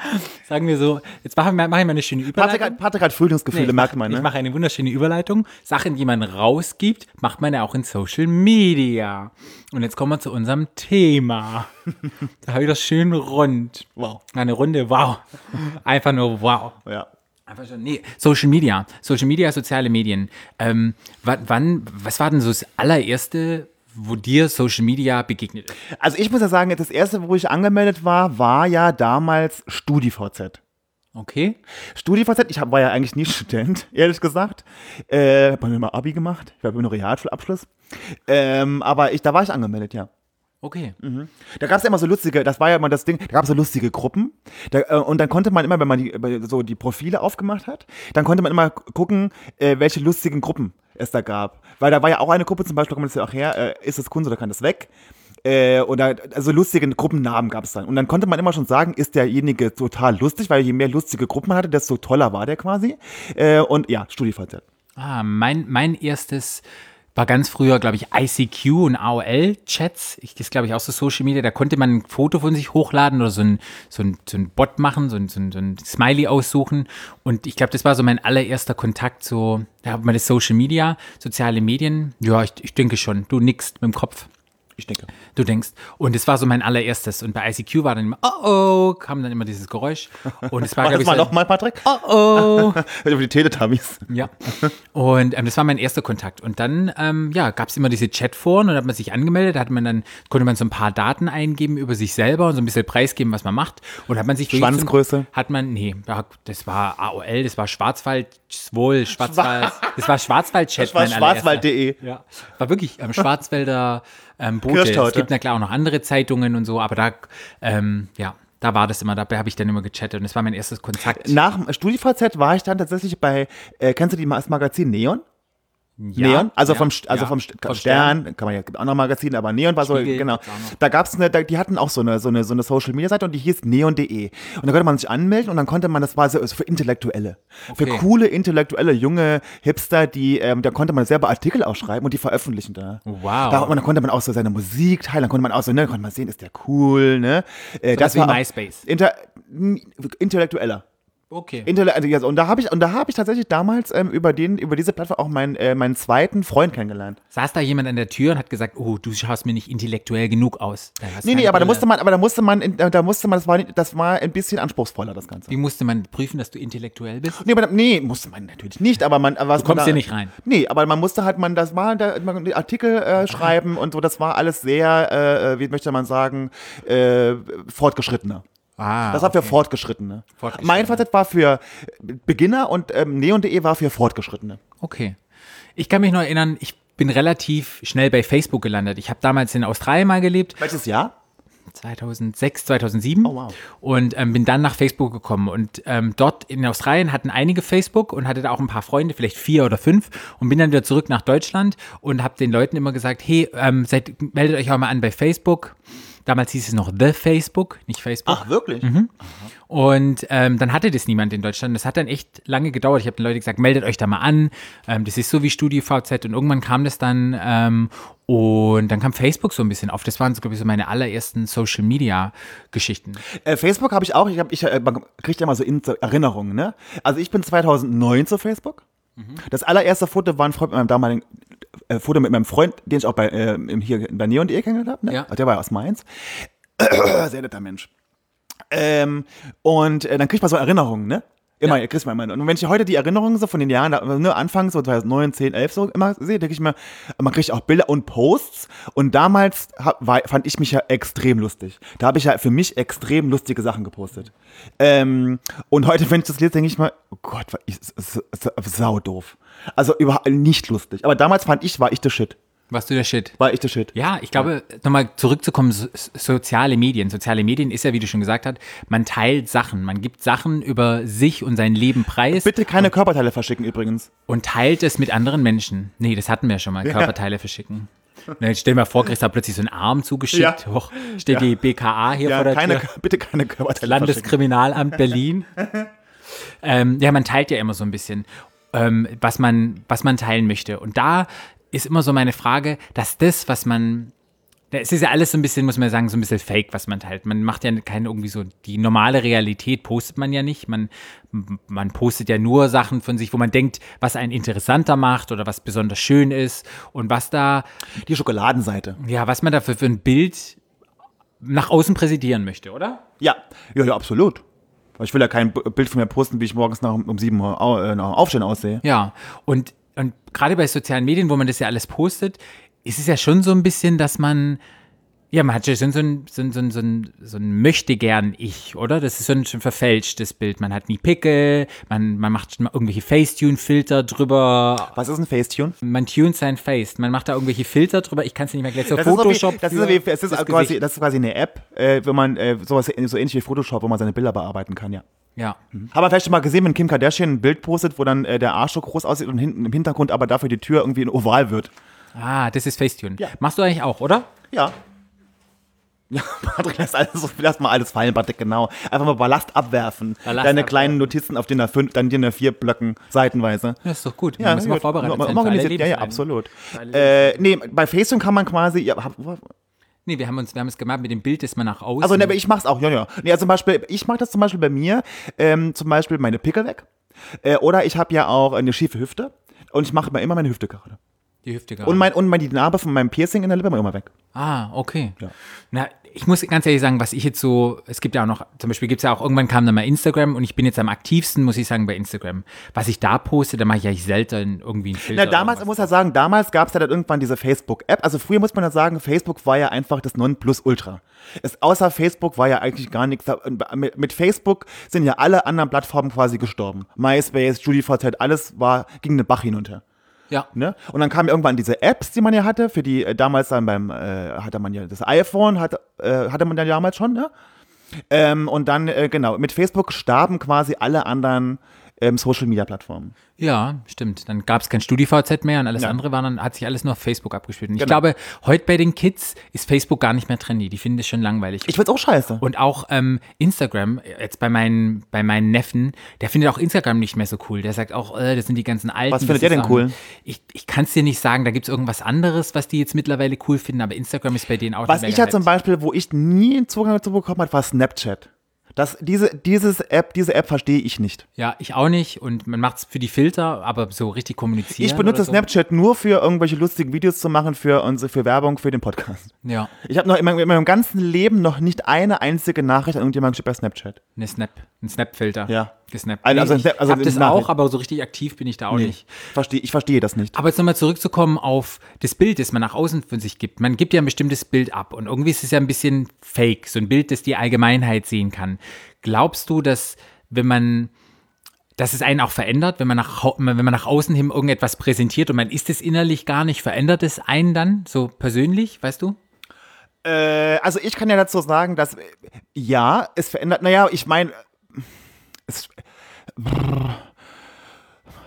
sagen wir so, jetzt machen wir, machen wir eine schöne Überleitung. Patrick hat, Patrick hat Frühlingsgefühle, Nee, merkt man, Ich ne? mache eine wunderschöne Überleitung. Sachen, die man rausgibt, macht man ja auch in Social Media. Und jetzt kommen wir zu unserem Thema. da habe ich das schön rund. Wow. Eine Runde, wow. Einfach nur wow. Ja. Einfach schon, nee, Social Media. Social Media, soziale Medien. Ähm, wa- wann, was war denn so das allererste, wo dir Social Media begegnet ist? Also ich muss ja sagen, das erste, wo ich angemeldet war, war ja damals StudiVZ. Okay. StudiVZ, ich hab, war ja eigentlich nie Student, ehrlich gesagt. Äh, hab mir mal Abi gemacht, ich habe nur Realschulabschluss. Ähm, aber ich, da war ich angemeldet, ja. Okay. Da gab es ja immer so lustige, das war ja immer das Ding, da gab es so lustige Gruppen. Da, äh, und dann konnte man immer, wenn man die, so die Profile aufgemacht hat, dann konnte man immer gucken, äh, welche lustigen Gruppen es da gab. Weil da war ja auch eine Gruppe, zum Beispiel, kommt das ja auch her, äh, ist das Kunst oder kann das weg? Äh, oder also lustige Gruppennamen gab es dann. Und dann konnte man immer schon sagen, ist derjenige total lustig, weil je mehr lustige Gruppen man hatte, desto toller war der quasi. Äh, und ja, StudiVZ. Ah, mein, mein erstes war ganz früher, glaube ich, ICQ und AOL-Chats. Ich, das glaube ich auch so Social Media. Da konnte man ein Foto von sich hochladen oder so ein, so ein, so ein Bot machen, so ein, so ein, so ein Smiley aussuchen. Und ich glaube, das war so mein allererster Kontakt, hat man das Social Media, soziale Medien. Ja, ich, ich denke schon. Du nickst mit dem Kopf. Ich denke. Du denkst. Und es war so mein allererstes. Und bei ICQ war dann immer, oh oh, kam dann immer dieses Geräusch. Und es war, glaube das ich, mal so, nochmal, Patrick. oh oh. Über die Teletubbies. Ja. Und ähm, das war mein erster Kontakt. Und dann, ähm, ja, gab es immer diese Chatforen und hat man sich angemeldet, da hat man dann, konnte man so ein paar Daten eingeben über sich selber und so ein bisschen preisgeben, was man macht. Und hat man sich Schwanzgröße? Zum, hat man, nee, da- das war AOL, das war Schwarzwald, Schwohl, Schwarzwald, das war Schwarzwald-Chat. Das war schwarzwald.de. Ja, war wirklich ähm, Schwarzwälder ähm. Kirschtorte. Es gibt na klar auch noch andere Zeitungen und so, aber da, ähm, ja, da war das immer, dabei habe ich dann immer gechattet und das war mein erstes Kontakt. Nach dem StudiVZ war ich dann tatsächlich bei, äh, kennst du die, das Magazin Neon? Ja, Neon, also ja, vom, also ja, vom, St vom Stern, kann man ja, auch noch Magazine, aber Neon war so, Spiegel genau. auch. Da gab's eine, da, die hatten auch so eine, so eine, so eine Social Media Seite und die hieß neon.de. Und da konnte man sich anmelden und dann konnte man, das war so für Intellektuelle. Für Okay. coole, intellektuelle, junge Hipster, die, ähm, da konnte man selber Artikel aufschreiben und die veröffentlichen da. Wow. Da, und dann konnte man auch so seine Musik teilen, dann konnte man auch so, ne, konnte man sehen, ist der cool, ne. Äh, das wie war auch- MySpace. Inter, intellektueller. Okay. Intelle also, ja, und da habe ich und da habe ich tatsächlich damals ähm, über den über diese Plattform auch meinen äh, meinen zweiten Freund kennengelernt. Saß da jemand an der Tür und hat gesagt, oh, du schaust mir nicht intellektuell genug aus. Nee, nee, aber da musste man aber da musste man in- da musste man das war das war ein bisschen anspruchsvoller das ganze. Wie musste man prüfen, dass du intellektuell bist? Nee, aber, nee, musste man natürlich nicht, aber man aber was Du kommst hier nicht rein. Nee, aber man musste halt man das war da man, die Artikel äh, schreiben und so, das war alles sehr äh, wie möchte man sagen, äh, fortgeschrittener. Ah, Das war für Fortgeschrittene. Fortgeschrittene. Mein Fazit war für Beginner und ähm, neon.de war für Fortgeschrittene. okay. Ich kann mich noch erinnern, ich bin relativ schnell bei Facebook gelandet. Ich habe damals in Australien mal gelebt, Welches Jahr? 2006, 2007 Oh, wow. und ähm, bin dann nach Facebook gekommen und ähm, dort in Australien hatten einige Facebook und hatte da auch ein paar Freunde, vielleicht vier oder fünf und bin dann wieder zurück nach Deutschland und habe den Leuten immer gesagt, hey, ähm, seid, meldet euch auch mal an bei Facebook. Damals hieß es noch The Facebook, nicht Facebook. Ach, wirklich? Und ähm, dann hatte das niemand in Deutschland. Das hat dann echt lange gedauert. Ich habe den Leuten gesagt, meldet euch da mal an. Ähm, das ist so wie StudiVZ. Und irgendwann kam das dann ähm, und dann kam Facebook so ein bisschen auf. Das waren, so, glaube ich, so meine allerersten Social-Media-Geschichten. Äh, Facebook habe ich auch, ich, hab, ich äh, man kriegt ja mal so In- Erinnerungen, ne? Also ich bin 2009 zu Facebook. Das allererste Foto war ein Freund mit meinem damaligen äh, Foto mit meinem Freund, den ich auch bei äh, hier bei Neon.de kennengelernt habe, ne? Ja. Der war ja aus Mainz. Sehr netter Mensch. Ähm, und äh, dann kriegt man so Erinnerungen, ne? Immer, Ja. kriegst man immer. Und wenn ich heute die Erinnerungen so von den Jahren, da, ne, Anfang so 2009, 10, 11 so immer sehe, denke ich mir, man kriegt auch Bilder und Posts. Und damals hab, war, fand ich mich ja extrem lustig. Da habe ich ja für mich extrem lustige Sachen gepostet. Ähm, und heute, wenn ich das lese, denke ich mal, oh Gott, ich, s- s- s- sau doof. Also überhaupt nicht lustig. Aber damals fand ich, war ich der Shit. Warst du der Shit? War ich der Shit. Ja, ich glaube, nochmal zurückzukommen, so, so- soziale Medien. Soziale Medien ist ja, wie du schon gesagt hast, man teilt Sachen. Man gibt Sachen über sich und sein Leben preis Bitte keine Körperteile verschicken übrigens. und teilt es mit anderen Menschen. Nee, das hatten wir schon mal, Körperteile verschicken. Jetzt stell dir mal vor, kriegst du plötzlich so einen Arm zugeschickt. Ja. Hoch, steht die BKA hier Ja, vor der keine, Tür. bitte keine Körperteile verschicken. Landeskriminalamt Berlin. ähm, ja, man teilt ja immer so ein bisschen, ähm, was, man, was man teilen möchte. Und da ist immer so meine Frage, dass das, was man. Es ist ja alles so ein bisschen, muss man sagen, so ein bisschen fake, was man teilt. Man macht ja keine irgendwie so, die normale Realität postet man ja nicht. Man, man postet ja nur Sachen von sich, wo man denkt, was einen interessanter macht oder was besonders schön ist und was da, Die Schokoladenseite. ja, was man dafür für ein Bild nach außen präsentieren möchte, oder? Ja, ja, ja, absolut. Ich will ja kein Bild von mir posten, wie ich morgens nach, um 7 Uhr au, äh, nach Aufstehen aussehe. Ja, und, und gerade bei sozialen Medien, wo man das ja alles postet, ist es ja schon so ein bisschen, dass man, ja, man hat ja schon so ein, so ein, so ein, so ein, so ein Möchtegern-Ich, oder? Das ist so ein schon verfälschtes Bild. Man hat nie Pickel, man, man macht irgendwelche Facetune-Filter drüber, Was ist ein Facetune? man tunet sein Face, man macht da irgendwelche Filter drüber. Ich kann es nicht mehr gleich so Das ist, Photoshop. wie, das, ist wie, ist das quasi, Gesicht. das ist quasi eine App, äh, wo man äh, sowas so ähnlich wie Photoshop, wo man seine Bilder bearbeiten kann, ja. Ja. Haben wir vielleicht schon mal gesehen, wenn Kim Kardashian ein Bild postet, wo dann äh, der Arsch so groß aussieht und hinten im Hintergrund aber dafür die Tür irgendwie ein Oval wird. Ah, das ist Facetune. Ja. Machst du eigentlich auch, oder? Ja. Ja, Patrick, lass, alles, lass mal alles fallen, Patrick, genau. Einfach mal Ballast abwerfen. Ballast Deine abwerfen. kleinen Notizen auf DIN A5, dann DIN A4 Blöcken, seitenweise. Ja, ist doch gut. Ja, gut. vorbereitet Mal- sein. organisiert. Ja, ja, absolut. Äh, nee, bei Facetune kann man quasi, ja, hab, Nee, wir haben uns, wir haben es gemacht mit dem Bild, das man nach außen. Also, ne, aber ich mach's auch, ja, ja. Nee, also zum Beispiel, ich mach das zum Beispiel bei mir, ähm, zum Beispiel meine Pickel weg. Äh, oder ich habe ja auch eine schiefe Hüfte und ich mache immer meine Hüfte gerade. Die Hüfte gerade. Und, mein, und mein, die Narbe von meinem Piercing in der Lippe war immer weg. Ah, okay. Ja. Na, ich muss ganz ehrlich sagen, was ich jetzt so, es gibt ja auch noch, zum Beispiel gibt es ja auch, irgendwann kam dann mal Instagram und ich bin jetzt am aktivsten, muss ich sagen, bei Instagram. Was ich da poste, da mache ich ja selten irgendwie einen Filter. Na, damals, oder muss ja sagen, damals gab es ja dann irgendwann diese Facebook-App. Also früher muss man ja sagen, Facebook war ja einfach das Nonplusultra. Es, außer Facebook war ja eigentlich gar nichts. Mit, mit Facebook sind ja alle anderen Plattformen quasi gestorben. MySpace, StudiVZ, alles war, ging den Bach hinunter. Ja. Ne? Und dann kamen irgendwann diese Apps, die man ja hatte, für die äh, damals dann beim, äh, hatte man ja das iPhone, hat, äh, hatte man ja damals schon, ne? Ähm, und dann, äh, genau, mit Facebook starben quasi alle anderen ähm, Social-Media-Plattformen. Ja, stimmt. Dann gab es kein StudiVZ mehr und alles Ja. andere war dann, hat sich alles nur auf Facebook abgespielt. Und ich Genau. glaube, heute bei den Kids ist Facebook gar nicht mehr trendy. Die finden es schon langweilig. Ich find's auch scheiße. Und auch ähm, Instagram, jetzt bei meinen, bei meinen Neffen, der findet auch Instagram nicht mehr so cool. Der sagt auch, äh, das sind die ganzen alten. Was findet ist denn auch- cool? Ich, ich kann es dir nicht sagen, da gibt es irgendwas anderes, was die jetzt mittlerweile cool finden, aber Instagram ist bei denen auch Was ich ja zum gehypt. Beispiel, wo ich nie einen Zugang dazu bekommen habe, war Snapchat. Das, diese, dieses App, diese App verstehe ich nicht. Ja, ich auch nicht und man macht es für die Filter, aber so richtig kommunizieren. Ich benutze so. Snapchat nur für irgendwelche lustigen Videos zu machen, für, unsere, für Werbung, für den Podcast. Ja, Ich habe noch in meinem, in meinem ganzen Leben noch nicht eine einzige Nachricht an irgendjemanden geschickt bei Snapchat. eine Snap, ein Snap-Filter. Ja. Gesnappt. Also- also ich Snap- also hab das auch, aber so richtig aktiv bin ich da auch nicht. Versteh, ich verstehe das nicht. Aber jetzt nochmal zurückzukommen auf das Bild, das man nach außen von sich gibt. Man gibt ja ein bestimmtes Bild ab und irgendwie ist es ja ein bisschen fake, so ein Bild, das die Allgemeinheit sehen kann. Glaubst du, dass wenn man, dass es einen auch verändert, wenn man nach, wenn man nach außen hin irgendetwas präsentiert und man ist es innerlich gar nicht, verändert es einen dann so persönlich, weißt du? Äh, also ich kann ja dazu sagen, dass äh, ja, es verändert, naja, ich meine,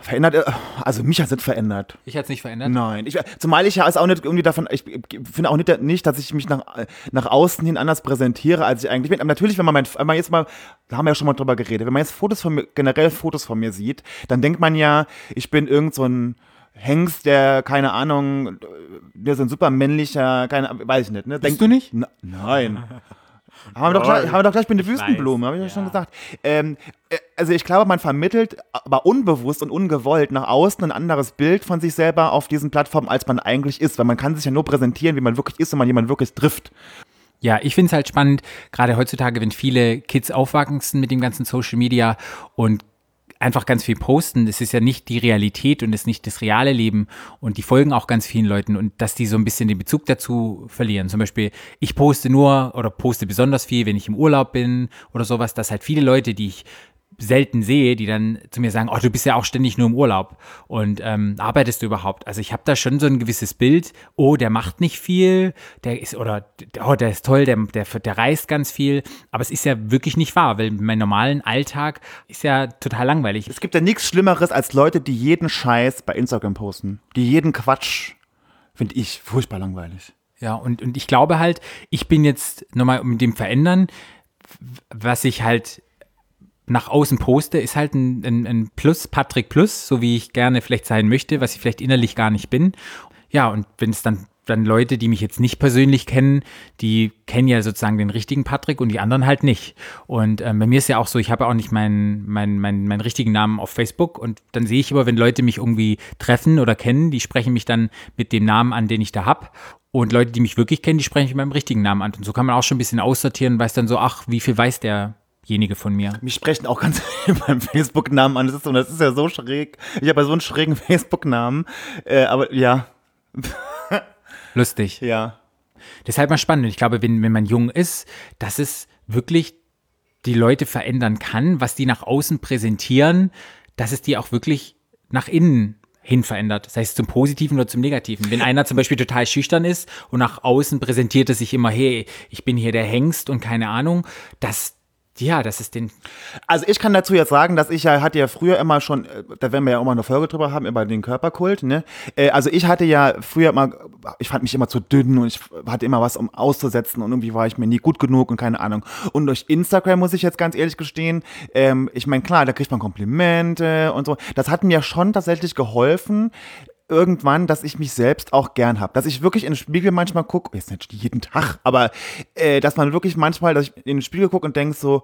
verändert, äh, also mich hat es nicht verändert. Ich hatte es nicht verändert. Nein, ich, zumal ich ja also auch nicht irgendwie davon, ich finde auch nicht, nicht, dass ich mich nach, nach außen hin anders präsentiere, als ich eigentlich bin. Aber natürlich, wenn man, mein, wenn man jetzt mal, da haben wir ja schon mal drüber geredet, wenn man jetzt Fotos von mir, generell Fotos von mir sieht, dann denkt man ja, ich bin irgend so ein Hengst, der, keine Ahnung, der so ein super männlicher, keine weiß ich nicht, ne? Denk, du nicht? Na, nein. Haben wir, doch gleich, haben wir doch gleich mit der Wüstenblume, habe ich ja schon gesagt. Ähm, äh, also ich glaube, man vermittelt, aber unbewusst und ungewollt nach außen ein anderes Bild von sich selber auf diesen Plattformen, als man eigentlich ist. Weil man kann sich ja nur präsentieren, wie man wirklich ist, wenn man jemanden wirklich trifft. Ja, ich finde es halt spannend, gerade heutzutage, wenn viele Kids aufwachsen mit dem ganzen Social Media und einfach ganz viel posten. Das ist ja nicht die Realität und ist nicht das reale Leben und die folgen auch ganz vielen Leuten und dass die so ein bisschen den Bezug dazu verlieren. Zum Beispiel, ich poste nur oder poste besonders viel, wenn ich im Urlaub bin oder sowas, dass halt viele Leute, die ich selten sehe, die dann zu mir sagen, oh, du bist ja auch ständig nur im Urlaub und ähm, arbeitest du überhaupt? Also ich habe da schon so ein gewisses Bild, oh, der macht nicht viel, der ist, oder oh, der ist toll, der, der, der reist ganz viel, aber es ist ja wirklich nicht wahr, weil mein normalen Alltag ist ja total langweilig. Es gibt ja nichts Schlimmeres als Leute, die jeden Scheiß bei Instagram posten. Die jeden Quatsch, finde ich, furchtbar langweilig. Ja, und, und ich glaube halt, ich bin jetzt nochmal mit dem Verändern, was ich halt nach außen poste, ist halt ein, ein, ein Plus, Patrick Plus, so wie ich gerne vielleicht sein möchte, was ich vielleicht innerlich gar nicht bin. Ja, und wenn es dann dann Leute, die mich jetzt nicht persönlich kennen, die kennen ja sozusagen den richtigen Patrick und die anderen halt nicht. Und ähm, bei mir ist ja auch so, ich habe auch nicht meinen, meinen, meinen, meinen richtigen Namen auf Facebook und dann sehe ich immer, wenn Leute mich irgendwie treffen oder kennen, die sprechen mich dann mit dem Namen an, den ich da hab. Und Leute, die mich wirklich kennen, die sprechen mich mit meinem richtigen Namen an. Und so kann man auch schon ein bisschen aussortieren, weiß dann so, ach, wie viel weiß derjenige von mir. Mich sprechen auch ganz viele beim Facebook-Namen an. Das ist, das ist ja so schräg. Ich habe ja so einen schrägen Facebook-Namen. Äh, aber ja, Lustig. ja. Deshalb mal spannend. Ich glaube, wenn, wenn man jung ist, dass es wirklich die Leute verändern kann, was die nach außen präsentieren, dass es die auch wirklich nach innen hin verändert. Das heißt zum Positiven oder zum Negativen. Wenn einer zum Beispiel total schüchtern ist und nach außen präsentiert er sich immer, hey, ich bin hier der Hengst und keine Ahnung, das, ja, das ist den, Also ich kann dazu jetzt sagen, dass ich ja hatte ja früher immer schon, äh, da werden wir ja auch mal eine Folge drüber haben, über den Körperkult, ne? Äh, Also ich hatte ja früher immer, ich fand mich immer zu dünn und ich hatte immer was, um auszusetzen und irgendwie war ich mir nie gut genug und keine Ahnung. Und durch Instagram muss ich jetzt ganz ehrlich gestehen, ähm, ich meine, klar, da kriegt man Komplimente und so. Das hat mir schon tatsächlich geholfen, irgendwann, dass ich mich selbst auch gern habe. Dass ich wirklich in den Spiegel manchmal gucke, jetzt nicht jeden Tag, aber äh, dass man wirklich manchmal, dass ich in den Spiegel gucke und denke so,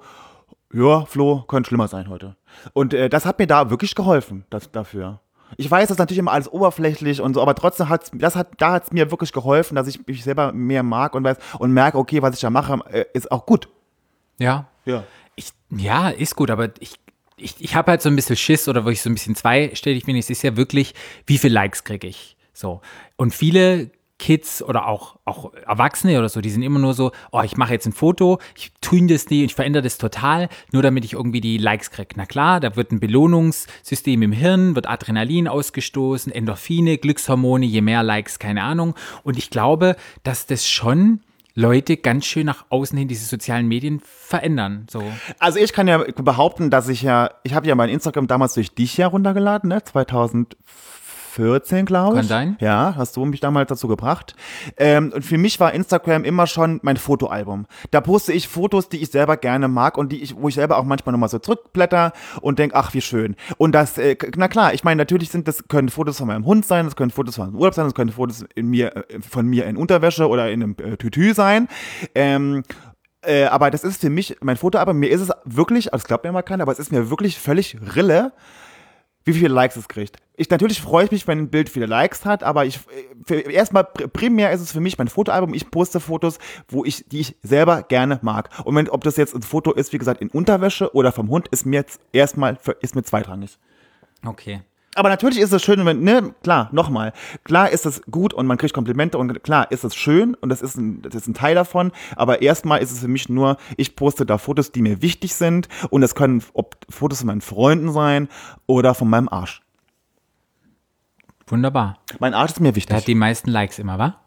ja, Flo, könnte schlimmer sein heute. Und äh, das hat mir da wirklich geholfen das, dafür. Ich weiß, das ist natürlich immer alles oberflächlich und so, aber trotzdem hat's, das hat, da hat es mir wirklich geholfen, dass ich mich selber mehr mag und weiß und merke, okay, was ich da mache, äh, ist auch gut. Ja. Ja. Ich, ja, ist gut, aber ich, ich, ich habe halt so ein bisschen Schiss oder wo ich so ein bisschen zweistellig bin, es ist ja wirklich, wie viele Likes kriege ich? So. Und viele Kids oder auch, auch Erwachsene oder so, die sind immer nur so, oh, ich mache jetzt ein Foto, ich tue das nie, ich verändere das total, nur damit ich irgendwie die Likes kriege. Na klar, da wird ein Belohnungssystem im Hirn, wird Adrenalin ausgestoßen, Endorphine, Glückshormone, je mehr Likes, keine Ahnung. Und ich glaube, dass das schon Leute ganz schön nach außen hin diese sozialen Medien verändern. So. Also ich kann ja behaupten, dass ich ja, ich habe ja mein Instagram damals durch dich ja runtergeladen, ne? 2014, glaube ich. Kann sein. Ja, hast du mich damals dazu gebracht. Ähm, und für mich war Instagram immer schon mein Fotoalbum. Da poste ich Fotos, die ich selber gerne mag und die ich, wo ich selber auch manchmal nochmal so zurückblätter und denke, ach, wie schön. Und das, äh, na klar, ich meine, natürlich sind das, können Fotos von meinem Hund sein, das können Fotos von meinem Urlaub sein, das können Fotos in mir, äh, von mir in Unterwäsche oder in einem äh, Tütü sein. Ähm, äh, aber das ist für mich mein Fotoalbum. Mir ist es wirklich, also das glaubt mir mal keiner, aber es ist mir wirklich völlig Rille, wie viele Likes es kriegt. Ich natürlich freue ich mich, wenn ein Bild viele Likes hat, aber ich erstmal pr- primär ist es für mich mein Fotoalbum. Ich poste Fotos, wo ich die ich selber gerne mag. Und wenn, ob das jetzt ein Foto ist, wie gesagt, in Unterwäsche oder vom Hund, ist mir jetzt erstmal ist mir zweitrangig. Okay. Aber natürlich ist es schön, wenn, ne, klar, nochmal, klar ist es gut und man kriegt Komplimente und klar ist es schön und das ist ein, das ist ein Teil davon, aber erstmal ist es für mich nur, ich poste da Fotos, die mir wichtig sind und das können ob Fotos von meinen Freunden sein oder von meinem Arsch. Wunderbar. Mein Arsch ist mir Der wichtig. hat die meisten Likes immer, wa?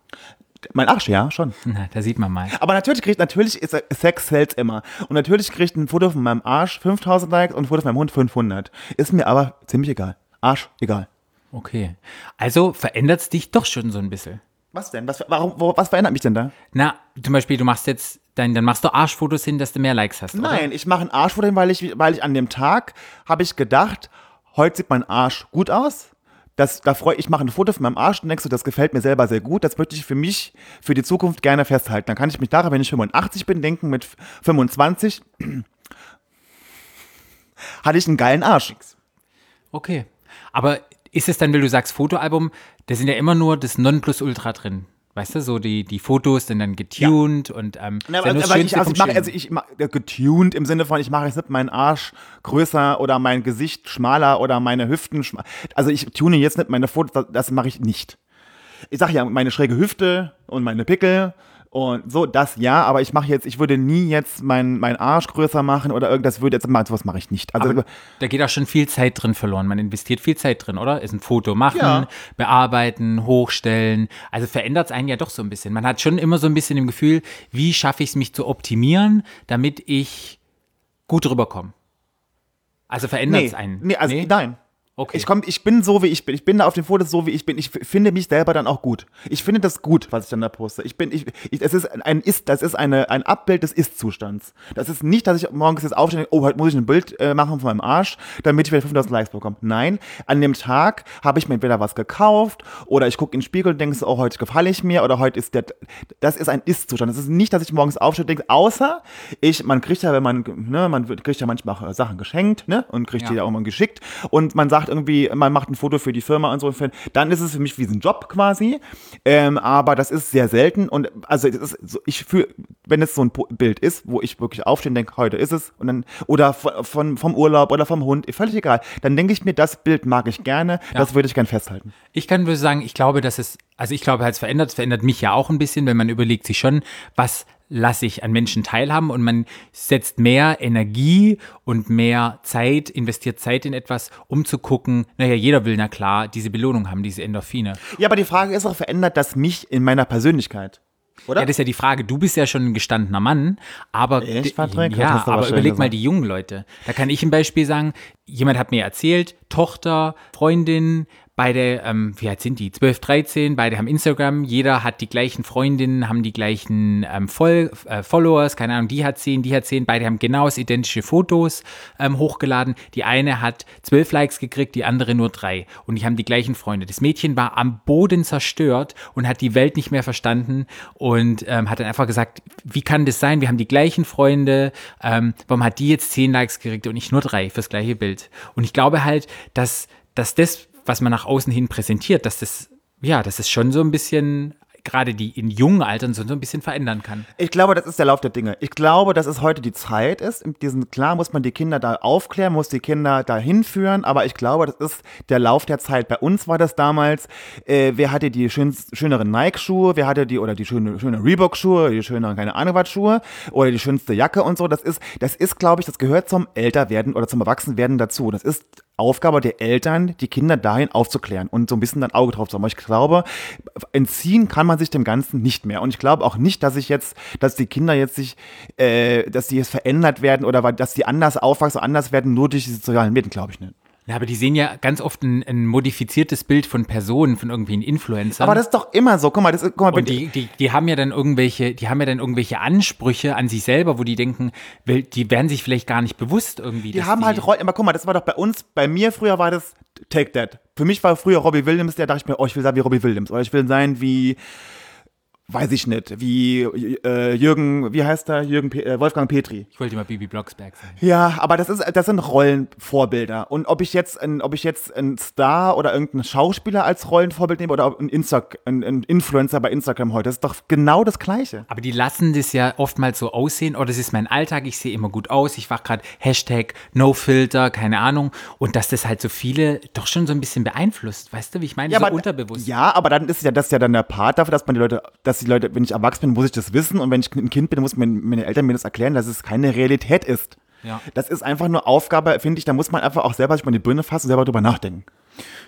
mein Arsch, ja, schon. Na, da sieht man mal. Aber natürlich kriegt, natürlich ist Sex sells immer. Und natürlich kriegt ein Foto von meinem Arsch 5000 Likes und ein Foto von meinem Hund 500. Ist mir aber ziemlich egal. Arsch, egal. Okay. Also verändert es dich doch schon so ein bisschen. Was denn? Was, warum, wo, was verändert mich denn da? Na, zum Beispiel, du machst jetzt, dein, dann machst du Arschfotos hin, dass du mehr Likes hast. Oder? Nein, ich mache ein Arschfoto hin, weil ich, weil ich an dem Tag habe ich gedacht, heute sieht mein Arsch gut aus. Das, da freu, ich mache ein Foto von meinem Arsch und denkst du, das gefällt mir selber sehr gut. Das möchte ich für mich, für die Zukunft gerne festhalten. Dann kann ich mich daran, wenn ich 85 bin, denken, mit 25 hatte ich einen geilen Arsch. Okay. Aber ist es dann, weil du sagst Fotoalbum, da sind ja immer nur das Nonplusultra drin. Weißt du, so die, die Fotos sind dann getuned und ähm, Na, ja aber, aber ich, Schönste also ich mache, also ich mach, äh, getuned im Sinne von, ich mache jetzt nicht meinen Arsch größer oder mein Gesicht schmaler oder meine Hüften schmaler. Also ich tune jetzt nicht meine Fotos, das, das mache ich nicht. Ich sage ja, meine schräge Hüfte und meine Pickel und so, das ja, aber ich mache jetzt, ich würde nie jetzt meinen mein Arsch größer machen oder irgendwas würde jetzt mal, sowas mache ich nicht. Also Aber da geht auch schon viel Zeit drin verloren. Man investiert viel Zeit drin, oder? Ist ein Foto machen, Ja. bearbeiten, hochstellen. Also verändert es einen ja doch so ein bisschen. Man hat schon immer so ein bisschen im Gefühl, wie schaffe ich es, mich zu optimieren, damit ich gut rüberkomme. Also verändert nee, es einen. nee, also nein. Okay. Ich, komm, ich bin so, wie ich bin. Ich bin da auf den Fotos so, wie ich bin. Ich finde mich selber dann auch gut. Ich finde das gut, was ich dann da poste. Ich bin, ich, ich es ist ein Ist, das ist eine, ein Abbild des Ist-Zustands. Das ist nicht, dass ich morgens jetzt aufstehe und denke, oh, heute muss ich ein Bild äh, machen von meinem Arsch, damit ich vielleicht 5000 Likes bekomme. Nein, an dem Tag habe ich mir entweder was gekauft oder ich gucke in den Spiegel und denke so, oh, heute gefalle ich mir oder heute ist der, das ist ein Ist-Zustand. Das ist nicht, dass ich morgens aufstehe und denke, außer ich, man kriegt ja, wenn man, ne, man kriegt ja manchmal äh, Sachen geschenkt, ne, und kriegt Ja. die ja auch mal geschickt und man sagt irgendwie, man macht ein Foto für die Firma und so, dann ist es für mich wie ein Job quasi, ähm, aber das ist sehr selten. Und also so, ich fühle, wenn es so ein Bild ist, wo ich wirklich aufstehe und denke, heute ist es und dann, oder von, von, vom Urlaub oder vom Hund, völlig egal, dann denke ich mir, das Bild mag ich gerne, das würde ich gern festhalten. Ich kann nur sagen, ich glaube, dass es, also ich glaube, es verändert, es verändert mich ja auch ein bisschen, wenn man überlegt sich schon, was lasse ich an Menschen teilhaben und man setzt mehr Energie und mehr Zeit, investiert Zeit in etwas, um zu gucken, naja, jeder will, na klar, diese Belohnung haben, diese Endorphine. Ja, aber die Frage ist auch, verändert das mich in meiner Persönlichkeit? Oder? Ja, das ist ja die Frage. Du bist ja schon ein gestandener Mann, aber? Das ja, aber aber überleg mal die jungen Leute. Da kann ich ein Beispiel sagen. Jemand hat mir erzählt, Tochter, Freundin, beide, ähm, wie alt sind die? 12, 13, beide haben Instagram, jeder hat die gleichen Freundinnen, haben die gleichen ähm, Voll, äh, Followers, keine Ahnung, die hat 10, die hat 10, beide haben genau identische Fotos ähm, hochgeladen. Die eine hat 12 Likes gekriegt, die andere nur drei. Und die haben die gleichen Freunde. Das Mädchen war am Boden zerstört und hat die Welt nicht mehr verstanden und ähm, hat dann einfach gesagt, wie kann das sein? Wir haben die gleichen Freunde, ähm, warum hat die jetzt 10 Likes gekriegt und ich nur drei fürs gleiche Bild? Und ich glaube halt, dass, dass das was man nach außen hin präsentiert, dass das, ja, dass es schon so ein bisschen, gerade die in jungen Altern so, ein bisschen verändern kann. Ich glaube, das ist der Lauf der Dinge. Ich glaube, dass es heute die Zeit ist. Diesen, klar muss man die Kinder da aufklären, muss die Kinder da hinführen, aber ich glaube, das ist der Lauf der Zeit. Bei uns war das damals, äh, wer hatte die schönst, schöneren Nike-Schuhe, wer hatte die, oder die schöne, schöne Reebok-Schuhe, die schöneren, keine Ahnung was Schuhe, oder die schönste Jacke und so. Das ist, das ist, glaube ich, das gehört zum Älterwerden oder zum Erwachsenwerden dazu. Das ist Aufgabe der Eltern, die Kinder dahin aufzuklären und so ein bisschen ein Auge drauf zu haben. Ich glaube, entziehen kann man sich dem Ganzen nicht mehr. Und ich glaube auch nicht, dass ich jetzt, dass die Kinder jetzt sich, äh, dass die jetzt verändert werden oder dass die anders aufwachsen, anders werden, nur durch die sozialen Medien, glaube ich nicht. Ja, aber die sehen ja ganz oft ein, ein modifiziertes Bild von Personen, von irgendwie einem Influencer. Aber das ist doch immer so. Guck mal, das ist, guck mal, und die, die, die haben ja dann irgendwelche, die haben ja dann irgendwelche Ansprüche an sich selber, wo die denken, die werden sich vielleicht gar nicht bewusst irgendwie. Die haben halt Rollen, aber guck mal, das war doch bei uns, bei mir früher war das Take That. Für mich war früher Robbie Williams, der dachte ich mir, oh, ich will sein wie Robbie Williams. Oder ich will sein wie, weiß ich nicht, wie äh, Jürgen, wie heißt er? Jürgen, Pe äh, Wolfgang Petri. Ich wollte mal Bibi Blocksberg sein. Ja, aber das ist, das sind Rollenvorbilder. Und ob ich jetzt, ein, ob ich jetzt einen Star oder irgendeinen Schauspieler als Rollenvorbild nehme oder ein, Insta ein, ein Influencer bei Instagram heute, das ist doch genau das Gleiche. Aber die lassen das ja oftmals so aussehen, oh, das ist mein Alltag, ich sehe immer gut aus, ich wach gerade Hashtag No Filter, keine Ahnung. Und dass das halt so viele doch schon so ein bisschen beeinflusst, weißt du, wie ich meine? so unterbewusst. Ja, aber dann ist ja das ja dann der Part dafür, dass man die Leute, dass die Leute, wenn ich erwachsen bin, muss ich das wissen und wenn ich ein Kind bin, muss mir meine Eltern mir das erklären, dass es keine Realität ist. Ja. Das ist einfach nur Aufgabe, finde ich, da muss man einfach auch selber sich mal in die Birne fassen und selber drüber nachdenken.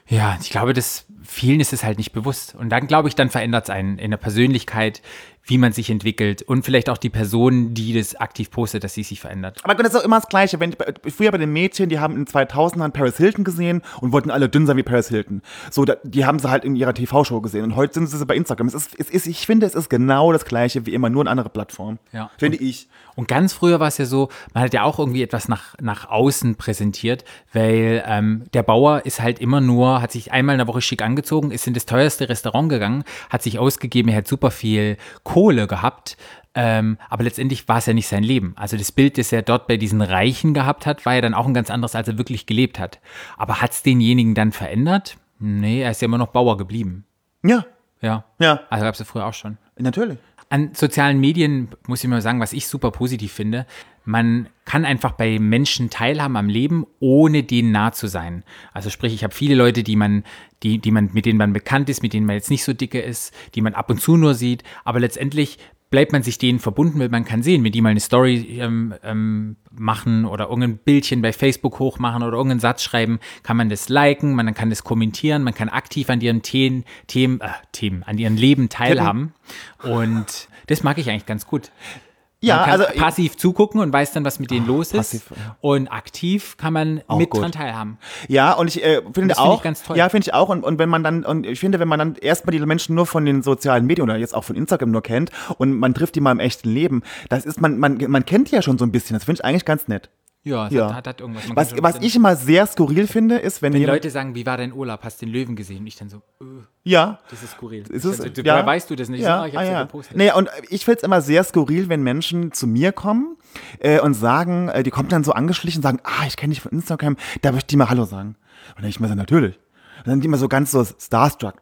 Ja, ich glaube, das vielen ist es halt nicht bewusst. Und dann, glaube ich, dann verändert es einen in der Persönlichkeit, wie man sich entwickelt und vielleicht auch die Person, die das aktiv postet, dass sie sich verändert. Aber das ist auch immer das Gleiche. Wenn, früher bei den Mädchen, die haben in den 2000ern Paris Hilton gesehen und wollten alle dünn sein wie Paris Hilton. So, die haben sie halt in ihrer TV-Show gesehen. Und heute sind sie bei Instagram. Es ist, es ist, ich finde, es ist genau das Gleiche wie immer, nur eine andere Plattform. Ja. Finde ich. Und ganz früher war es ja so, man hat ja auch irgendwie etwas nach, nach außen präsentiert, weil ähm, der Bauer ist halt immer nur, hat sich einmal in der Woche schick angezogen, ist in das teuerste Restaurant gegangen, hat sich ausgegeben, er hat super viel Kohle gehabt, ähm, aber letztendlich war es ja nicht sein Leben. Also das Bild, das er dort bei diesen Reichen gehabt hat, war ja dann auch ein ganz anderes, als er wirklich gelebt hat. Aber hat es denjenigen dann verändert? Nee, er ist ja immer noch Bauer geblieben. Ja, Ja. ja, Also gab es ja früher auch schon. natürlich. An sozialen Medien muss ich mal sagen, was ich super positiv finde. Man kann einfach bei Menschen teilhaben am Leben, ohne denen nah zu sein. Also sprich, ich habe viele Leute, die man, die, die man, mit denen man bekannt ist, mit denen man jetzt nicht so dicke ist, die man ab und zu nur sieht, aber letztendlich bleibt man sich denen verbunden, weil man kann sehen, wenn die mal eine Story ähm, ähm, machen oder irgendein Bildchen bei Facebook hochmachen oder irgendeinen Satz schreiben, kann man das liken, man kann das kommentieren, man kann aktiv an ihren Themen, Themen, äh, Themen, an ihrem Leben teilhaben. Und das mag ich eigentlich ganz gut. Ja, also passiv zugucken und weiß dann, was mit denen los ist. passiv, ja. Und aktiv kann man Auch mit gut. dran teilhaben. Ja, und ich äh, finde auch, ich ganz toll. ja, finde ich auch. Und, und wenn man dann, und ich finde, wenn man dann erstmal die Menschen nur von den sozialen Medien oder jetzt auch von Instagram nur kennt und man trifft die mal im echten Leben, das ist, man, man, man kennt die ja schon so ein bisschen. Das finde ich eigentlich ganz nett. Ja, es Ja. Hat, hat, hat irgendwas. Man Was, was ich immer sehr skurril finde, ist, wenn, wenn die jemand, Leute sagen, wie war dein Urlaub? Hast du den Löwen gesehen? Und ich dann so, äh, ja, das ist skurril. Ist es, also, ja, weißt du das nicht? Ja, so, ich ah, hab's ja ja. gepostet. Nee, und ich finde es immer sehr skurril, wenn Menschen zu mir kommen äh, und sagen, äh, die kommen dann so angeschlichen und sagen, ah, ich kenne dich von Instagram, da möchte ich dir mal Hallo sagen. Und dann ich mir so, natürlich. Und dann sind die immer so ganz so starstruck.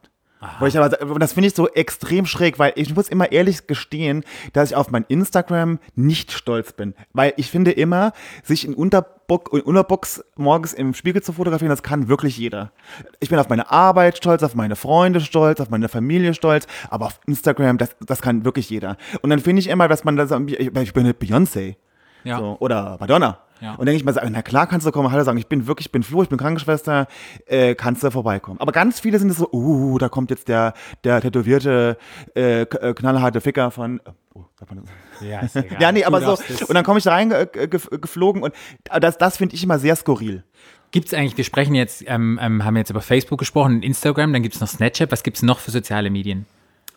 Wo ich aber, das finde ich so extrem schräg, weil ich muss immer ehrlich gestehen, dass ich auf mein Instagram nicht stolz bin. Weil ich finde immer, sich in Unterbox, in Unterbox morgens im Spiegel zu fotografieren, das kann wirklich jeder. Ich bin auf meine Arbeit stolz, auf meine Freunde stolz, auf meine Familie stolz, aber auf Instagram, das, das kann wirklich jeder. Und dann finde ich immer, dass man da so, ich bin eine Beyoncé. Ja. So, oder Madonna. Ja. Und denke ich mal, so, na klar kannst du kommen, Hallo sagen, ich bin wirklich, ich bin Flo, ich bin Krankenschwester, äh, kannst du vorbeikommen. Aber ganz viele sind es so, uh, da kommt jetzt der, der tätowierte, äh, äh, knallharte Ficker von, oh, sagt man das? Ja, ist egal. ja, nee, aber so, es. und dann komme ich da rein äh, geflogen und das, das finde ich immer sehr skurril. Gibt's eigentlich, wir sprechen jetzt, ähm, ähm, haben jetzt über Facebook gesprochen, Instagram, dann gibt's noch Snapchat. Was gibt's noch für soziale Medien?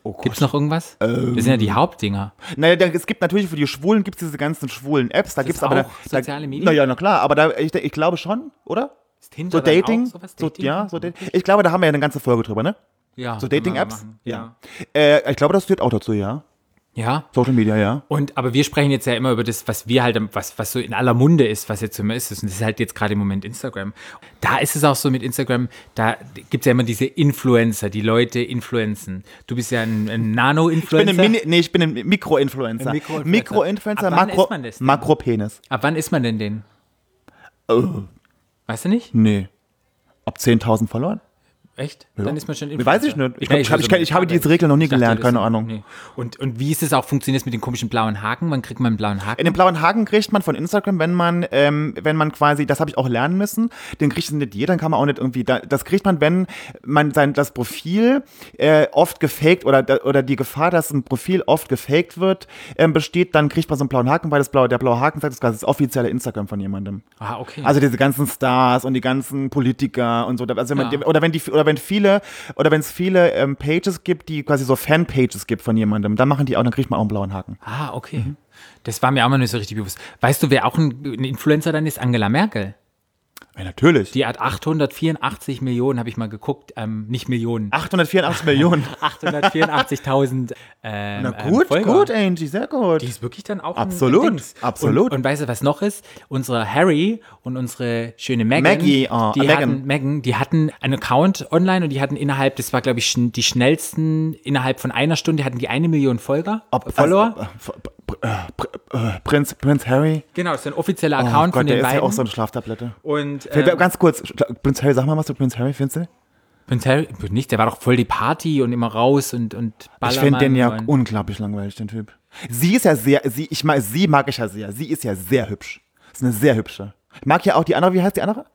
Oh Gott. Gibt's noch irgendwas? das sind ja die Hauptdinger. Naja, da, es gibt natürlich für die Schwulen gibt es diese ganzen schwulen Apps, da gibt's das aber auch da, soziale Medien? Naja, na klar, aber da, ich, ich glaube schon, oder? Ist Tinder So Dating, auch sowas? so, Dating? ja, so Dating. Ich glaube, da haben wir ja eine ganze Folge drüber, ne? ja So Dating-Apps? machen. Ja. Äh, ich glaube, das führt auch dazu, ja. Ja. Social Media, ja. Und, aber wir sprechen jetzt ja immer über das, was wir halt, was, was so in aller Munde ist, was jetzt immer ist. Und das ist halt jetzt gerade im Moment Instagram. Da ist es auch so mit Instagram, da gibt es ja immer diese Influencer, die Leute influenzen. Du bist ja ein, ein Ich bin Nano-Influencer. ein Mini, nee, ich bin ein Mikroinfluencer. Mikroinfluencer. Ab wann Makro, ist man das denn? Makropenis. Ab wann ist man denn den? Oh, Weißt du nicht? nee. Ab 10.000 verloren? Echt? Dann ist man schon Weiß ich nicht. Ich glaub, ich hab- ich kenn- ich habe diese Regel noch nie Ich gelernt, keine Ahnung. nee. Und, und wie ist es auch, funktioniert es mit den komischen blauen Haken? Wann kriegt man einen blauen Haken? In den blauen Haken kriegt man von Instagram, wenn man, ähm, wenn man quasi, das habe ich auch lernen müssen, den kriegt nicht jeder, dann kann man auch nicht irgendwie, da, das kriegt man, wenn man sein, das Profil äh, oft gefaked oder, oder die Gefahr, dass ein Profil oft gefaked wird, ähm, besteht, dann kriegt man so einen blauen Haken, weil das blaue, der blaue Haken sagt, das ist das offizielle Instagram von jemandem. ah, okay. Also diese ganzen Stars und die ganzen Politiker und so. Also wenn man, Ja. oder wenn die oder wenn viele oder wenn es viele ähm, Pages gibt, die quasi so Fanpages gibt von jemandem, dann machen die auch, dann kriegt man auch einen blauen Haken. ah, okay. Das war mir auch mal nicht so richtig bewusst. Weißt du, wer auch ein, ein Influencer dann ist? Angela Merkel. Ja, natürlich. Die hat 884 Millionen, habe ich mal geguckt, ähm, nicht Millionen. 884 Millionen. 884.000 ähm, Na ähm, gut, Folger. gut, Angie, sehr gut. Die ist wirklich dann auch Absolut, ein, ein absolut. Und, und weißt du, was noch ist? Unsere Harry und unsere schöne Megan, Maggie, oh, die, Megan. Hatten, Megan, die hatten einen Account online und die hatten innerhalb, das war glaube ich die schnellsten, innerhalb von einer Stunde hatten die eine Million Folger, Follower. Also, äh, äh, äh, Prinz, Prinz Harry. genau, das ist ein offizieller Oh Account Gott, von der den ist beiden. ja auch so eine Schlaftablette. und ähm, Ganz kurz, Prinz Harry, sag mal was zu Prinz Harry, findest du? Prinz Harry, nicht, der war doch voll die Party und immer raus und, und Ich finde den ja Ballermann unglaublich langweilig, den Typ. Sie ist ja sehr, sie, ich mag, sie mag ich ja sehr. Sie ist ja sehr hübsch. Ist eine sehr hübsche. Ich mag ja auch die andere, wie heißt die andere?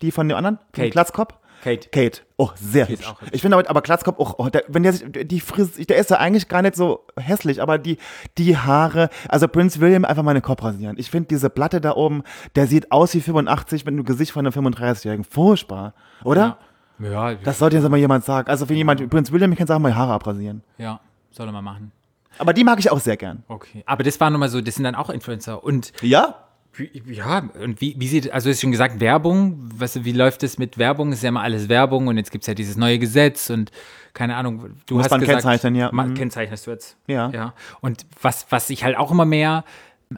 Die von dem anderen? Kate. Glatzkopf? Kate. Kate. Oh, sehr ist hübsch. Ich finde aber, aber Glatzkopf auch, oh, der, wenn der sich, die Fris, der ist ja eigentlich gar nicht so hässlich, aber die, die Haare, also Prince William einfach mal den Kopf rasieren. Ich finde diese Platte da oben, der sieht aus wie 85 mit dem Gesicht von einem 35-Jährigen. Furchtbar. Oder? Ja, Das sollte jetzt mal jemand sagen. Also wenn jemand Prince William, ich kann sagen, mal Haare abrasieren. ja, soll er mal machen. Aber die mag ich auch sehr gern. Okay. Aber das war nochmal so, das sind dann auch Influencer. Und Ja? Ja, und wie, wie sieht, also ist schon gesagt, Werbung, weißt du, wie läuft es mit Werbung? Ist ja immer alles Werbung und jetzt gibt es ja dieses neue Gesetz und keine Ahnung, du Muss hast man gesagt, kennzeichnen, ja. Ma- Mhm. Kennzeichnest du jetzt. Ja. ja. Und was, was ich halt auch immer mehr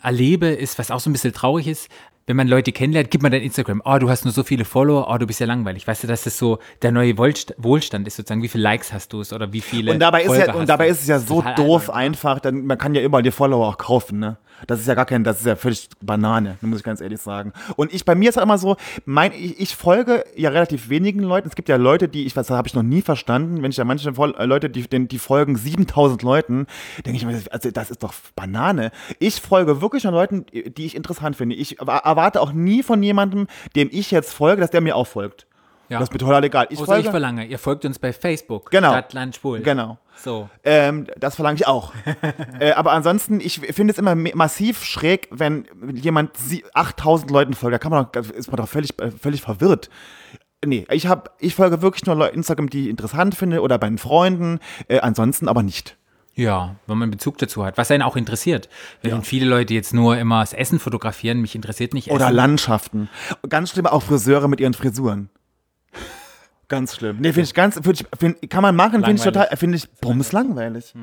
erlebe, ist, was auch so ein bisschen traurig ist, wenn man Leute kennenlernt, gibt man dann Instagram, oh, du hast nur so viele Follower, oh, du bist ja langweilig. Weißt du, dass das so der neue Wohlst- Wohlstand ist, sozusagen, wie viele Likes hast du es oder wie viele Und dabei, ist, ja, und dabei ist es ja so total doof einfach, denn man kann ja immer die Follower auch kaufen, ne? Das ist ja gar kein, das ist ja völlig Banane, muss ich ganz ehrlich sagen. Und ich, bei mir ist es immer so, mein, ich, ich folge ja relativ wenigen Leuten. Es gibt ja Leute, die, ich weiß, das habe ich noch nie verstanden, wenn ich ja manche äh, Leute, die, die, die folgen 7000 Leuten, denke ich mir, also das ist doch Banane. Ich folge wirklich nur Leuten, die ich interessant finde. Ich erwa- erwarte auch nie von jemandem, dem ich jetzt folge, dass der mir auch folgt. Ja. Das ist mir total egal. Ich Außer folge, ich verlange, ihr folgt uns bei Facebook. Genau. Stadt, Land, Schwul. Genau. So. Ähm, das verlange ich auch. äh, aber ansonsten, ich finde es immer me- massiv schräg, wenn jemand sie 8000 Leuten folgt. Da kann man doch, ist man doch völlig, äh, völlig verwirrt. Nee, ich, hab, ich folge wirklich nur Leuten Instagram, die ich interessant finde oder bei den Freunden. Äh, ansonsten aber nicht. Ja, wenn man Bezug dazu hat, was einen auch interessiert. Wenn viele Leute jetzt nur immer das Essen fotografieren, mich interessiert nicht Oder Essen. Landschaften. Ganz schlimm auch Friseure mit ihren Frisuren. Ganz schlimm. Nee, finde ich ganz, find ich, find, kann man machen, finde ich total, finde ich bums langweilig.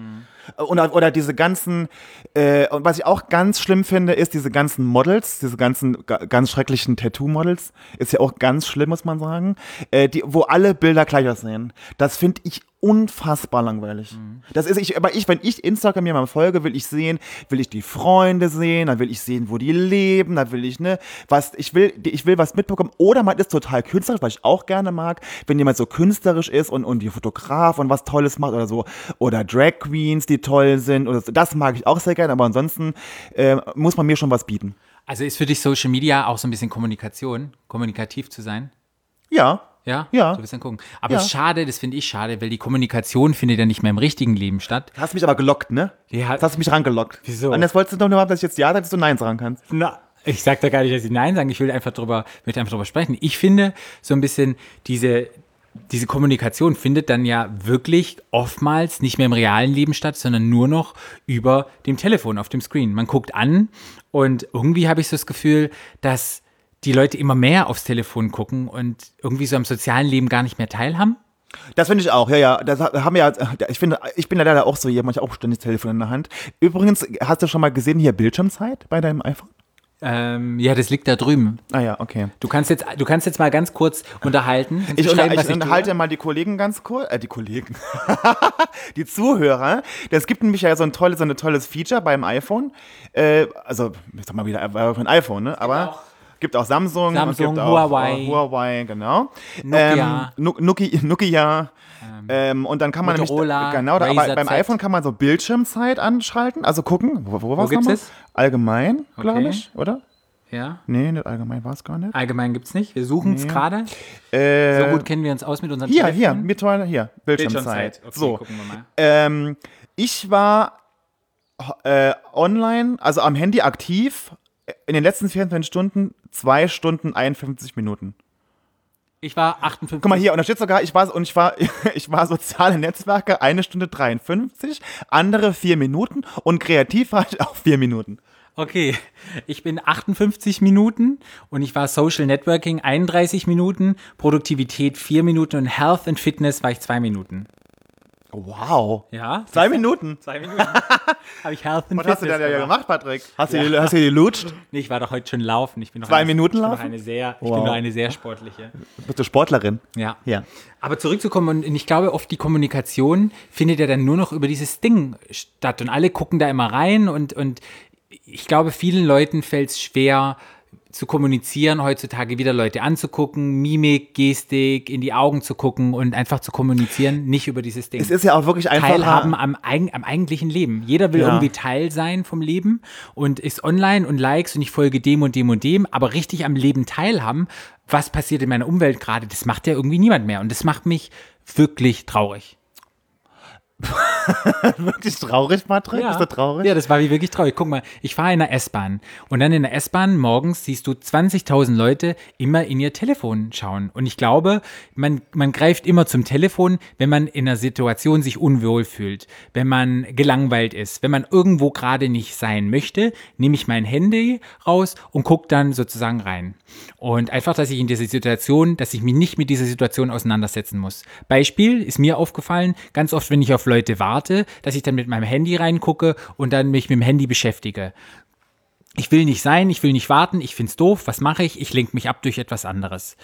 Oder, oder diese ganzen, äh, und was ich auch ganz schlimm finde, ist diese ganzen Models, diese ganzen ga- ganz schrecklichen Tattoo-Models, ist ja auch ganz schlimm, muss man sagen, äh, die, wo alle Bilder gleich aussehen. Das finde ich unfassbar langweilig. Das ist ich, aber ich, wenn ich Instagram mir mal folge, will ich sehen, will ich die Freunde sehen, dann will ich sehen, wo die leben, dann will ich, ne, was, ich will, ich will was mitbekommen. Oder man ist total künstlerisch, was ich auch gerne mag, wenn jemand so künstlerisch ist und, und die Fotograf und was Tolles macht oder so. Oder Drag Queens, die toll sind oder so. Das mag ich auch sehr gerne, aber ansonsten äh, muss man mir schon was bieten. Also ist für dich Social Media auch so ein bisschen Kommunikation, kommunikativ zu sein? Ja. Ja? Ja. So ein bisschen gucken. Aber Ja. es ist schade, das finde ich schade, weil die Kommunikation findet ja nicht mehr im richtigen Leben statt. Hast mich aber gelockt, ne? Ja. Jetzt hast du mich rangelockt. Wieso? Und jetzt wolltest du doch nur, dass ich jetzt Ja sage, dass du Nein sagen kannst. Na, ich sag da gar nicht, dass ich Nein sagen. Ich will einfach drüber, möchte einfach drüber sprechen. Ich finde so ein bisschen diese, diese Kommunikation findet dann ja wirklich oftmals nicht mehr im realen Leben statt, sondern nur noch über dem Telefon auf dem Screen. Man guckt an und irgendwie habe ich so das Gefühl, dass die Leute immer mehr aufs Telefon gucken und irgendwie so am sozialen Leben gar nicht mehr teilhaben. Das finde ich auch, ja, ja. Das ha- haben ja, ich finde, ich bin ja leider auch so jemand, ich habe auch ständig das Telefon in der Hand. Übrigens, hast du schon mal gesehen hier Bildschirmzeit bei deinem iPhone? Ähm, ja, das liegt da drüben. Ah ja, okay. Du kannst jetzt, du kannst jetzt mal ganz kurz unterhalten. Ich, unter, ich tue? unterhalte mal die Kollegen ganz kurz, äh, die Kollegen, die Zuhörer. Es gibt nämlich ja so ein tolles, so ein tolles Feature beim iPhone. Äh, also, ich sag mal wieder, äh, ein iPhone, ne? Aber auch gibt auch Samsung, Samsung, gibt auch Huawei. äh, Huawei, genau. Nokia. Ähm, Nokia. Ähm, und dann kann man Motorola, nämlich, genau, da, aber beim Z. iPhone kann man so Bildschirmzeit anschalten, also gucken, wo, wo, gibt's nochmal? es? Allgemein, glaube Okay. ich, oder? Ja, Nee, nicht allgemein war es gar nicht. allgemein gibt's nicht. Wir suchen es gerade. Äh, So gut kennen wir uns aus mit unseren hier, Telefonen. hier, virtuelle, hier, Bildschirmzeit. Okay, so, gucken wir mal. Ähm, ich war äh, online, also am Handy aktiv, in den letzten 24 Stunden 2 Stunden 51 Minuten. Ich war 58. Guck mal hier, und da steht sogar, ich war, und ich war, ich war soziale Netzwerke eine Stunde 53, andere 4 Minuten und kreativ war ich auch 4 Minuten. Okay, ich bin 58 Minuten und ich war Social Networking 31 Minuten, Produktivität 4 Minuten und Health and Fitness war ich 2 Minuten. Wow. Ja? Zwei Minuten. Zwei Minuten. Habe ich Health and Was hast du denn da gemacht. Patrick? Hast du, hast du die lutscht? Nee, ich war doch heute schon laufen. Ich bin noch Zwei eine, Minuten ich bin laufen? Noch eine sehr, ich Wow. bin noch eine sehr sportliche. Bist du Sportlerin? Ja. Ja. Aber zurückzukommen, und ich glaube, oft die Kommunikation findet ja dann nur noch über dieses Ding statt und alle gucken da immer rein und, und ich glaube, vielen Leuten fällt es schwer zu kommunizieren, heutzutage wieder Leute anzugucken, Mimik, Gestik, in die Augen zu gucken und einfach zu kommunizieren, nicht über dieses Ding. Es ist ja auch wirklich einfach. Teilhaben am, am eigentlichen Leben. Jeder will Ja. irgendwie Teil sein vom Leben und ist online und likes und ich folge dem und dem und dem, aber richtig am Leben teilhaben, was passiert in meiner Umwelt gerade, das macht ja irgendwie niemand mehr und das macht mich wirklich traurig. wirklich traurig, Patrick? Bist du traurig? Ja, das war wie wirklich traurig. Guck mal, ich fahre in der S-Bahn und dann in der S-Bahn morgens siehst du 20.000 Leute immer in ihr Telefon schauen. Und ich glaube, man, man greift immer zum Telefon, wenn man in einer Situation sich unwohl fühlt, wenn man gelangweilt ist, wenn man irgendwo gerade nicht sein möchte, nehme ich mein Handy raus und gucke dann sozusagen rein. Und einfach, dass ich in dieser Situation, dass ich mich nicht mit dieser Situation auseinandersetzen muss. Beispiel ist mir aufgefallen, ganz oft, wenn ich auf Leute warte, dass ich dann mit meinem Handy reingucke und dann mich mit dem Handy beschäftige. Ich will nicht sein, ich will nicht warten, ich find's doof, was mache ich? Ich lenke mich ab durch etwas anderes.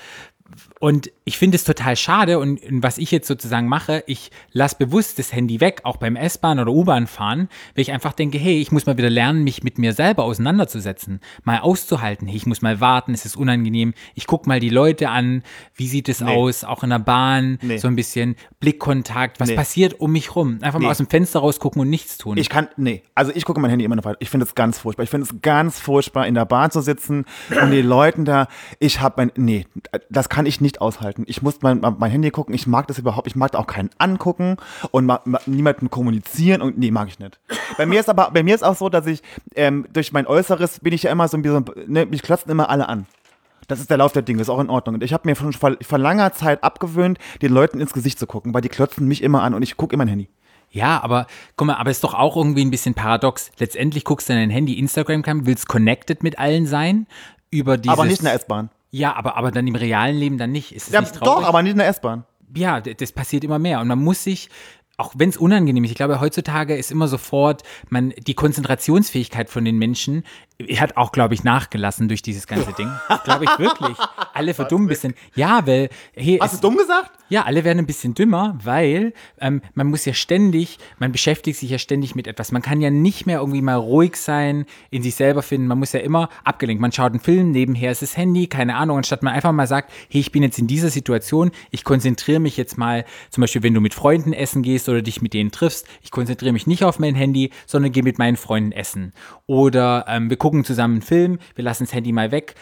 Und ich finde es total schade und und was ich jetzt sozusagen mache, ich lasse bewusst das Handy weg, auch beim S-Bahn oder U-Bahn fahren, weil ich einfach denke, hey, ich muss mal wieder lernen, mich mit mir selber auseinanderzusetzen, mal auszuhalten. Hey, ich muss mal warten, es ist unangenehm. Ich gucke mal die Leute an, wie sieht es aus, auch in der Bahn, Nee. so ein bisschen Blickkontakt, was Nee. passiert um mich rum. Einfach mal Nee. aus dem Fenster rausgucken und nichts tun. Ich kann, nee, also ich gucke mein Handy immer noch weiter. Ich finde es ganz furchtbar. Ich finde es ganz furchtbar, in der Bahn zu sitzen und die Leuten da, ich habe mein, nee, das kann ich nicht aushalten. Ich muss mein, mein Handy gucken. Ich mag das überhaupt, ich mag da auch keinen angucken und ma, ma, niemanden kommunizieren und nee, mag ich nicht. Bei mir ist aber, bei mir ist auch so, dass ich, ähm, durch mein Äußeres bin ich ja immer so ein bisschen, ne, mich klotzen immer alle an. Das ist der Lauf der Dinge, ist auch in Ordnung. Und ich habe mir schon vor, vor langer Zeit abgewöhnt, den Leuten ins Gesicht zu gucken, weil die klotzen mich immer an und ich gucke immer mein Handy. Ja, aber guck mal, aber ist doch auch irgendwie ein bisschen paradox. Letztendlich guckst du in dein Handy, Instagram kam, willst connected mit allen sein über dieses. Aber nicht in der S-Bahn. Ja, aber, aber dann im realen Leben dann nicht. Ist es Ja, nicht traurig? doch, aber nicht in der S-Bahn. ja, das passiert immer mehr und man muss sich auch wenn es unangenehm ist, ich glaube, heutzutage ist immer sofort, man, die Konzentrationsfähigkeit von den Menschen hat auch, glaube ich, nachgelassen durch dieses ganze Ding. glaube ich wirklich. Alle verdummen ein bisschen. Ja, weil, hey, Hast es, du dumm gesagt? ja, alle werden ein bisschen dümmer, weil ähm, man muss ja ständig, man beschäftigt sich ja ständig mit etwas. Man kann ja nicht mehr irgendwie mal ruhig sein, in sich selber finden. Man muss ja immer abgelenkt. Man schaut einen Film, nebenher ist das Handy, keine Ahnung, anstatt man einfach mal sagt, hey, ich bin jetzt in dieser Situation, ich konzentriere mich jetzt mal, zum Beispiel, wenn du mit Freunden essen gehst oder dich mit denen triffst, ich konzentriere mich nicht auf mein Handy, sondern gehe mit meinen Freunden essen. Oder ähm, wir gucken zusammen einen Film, wir lassen das Handy mal weg.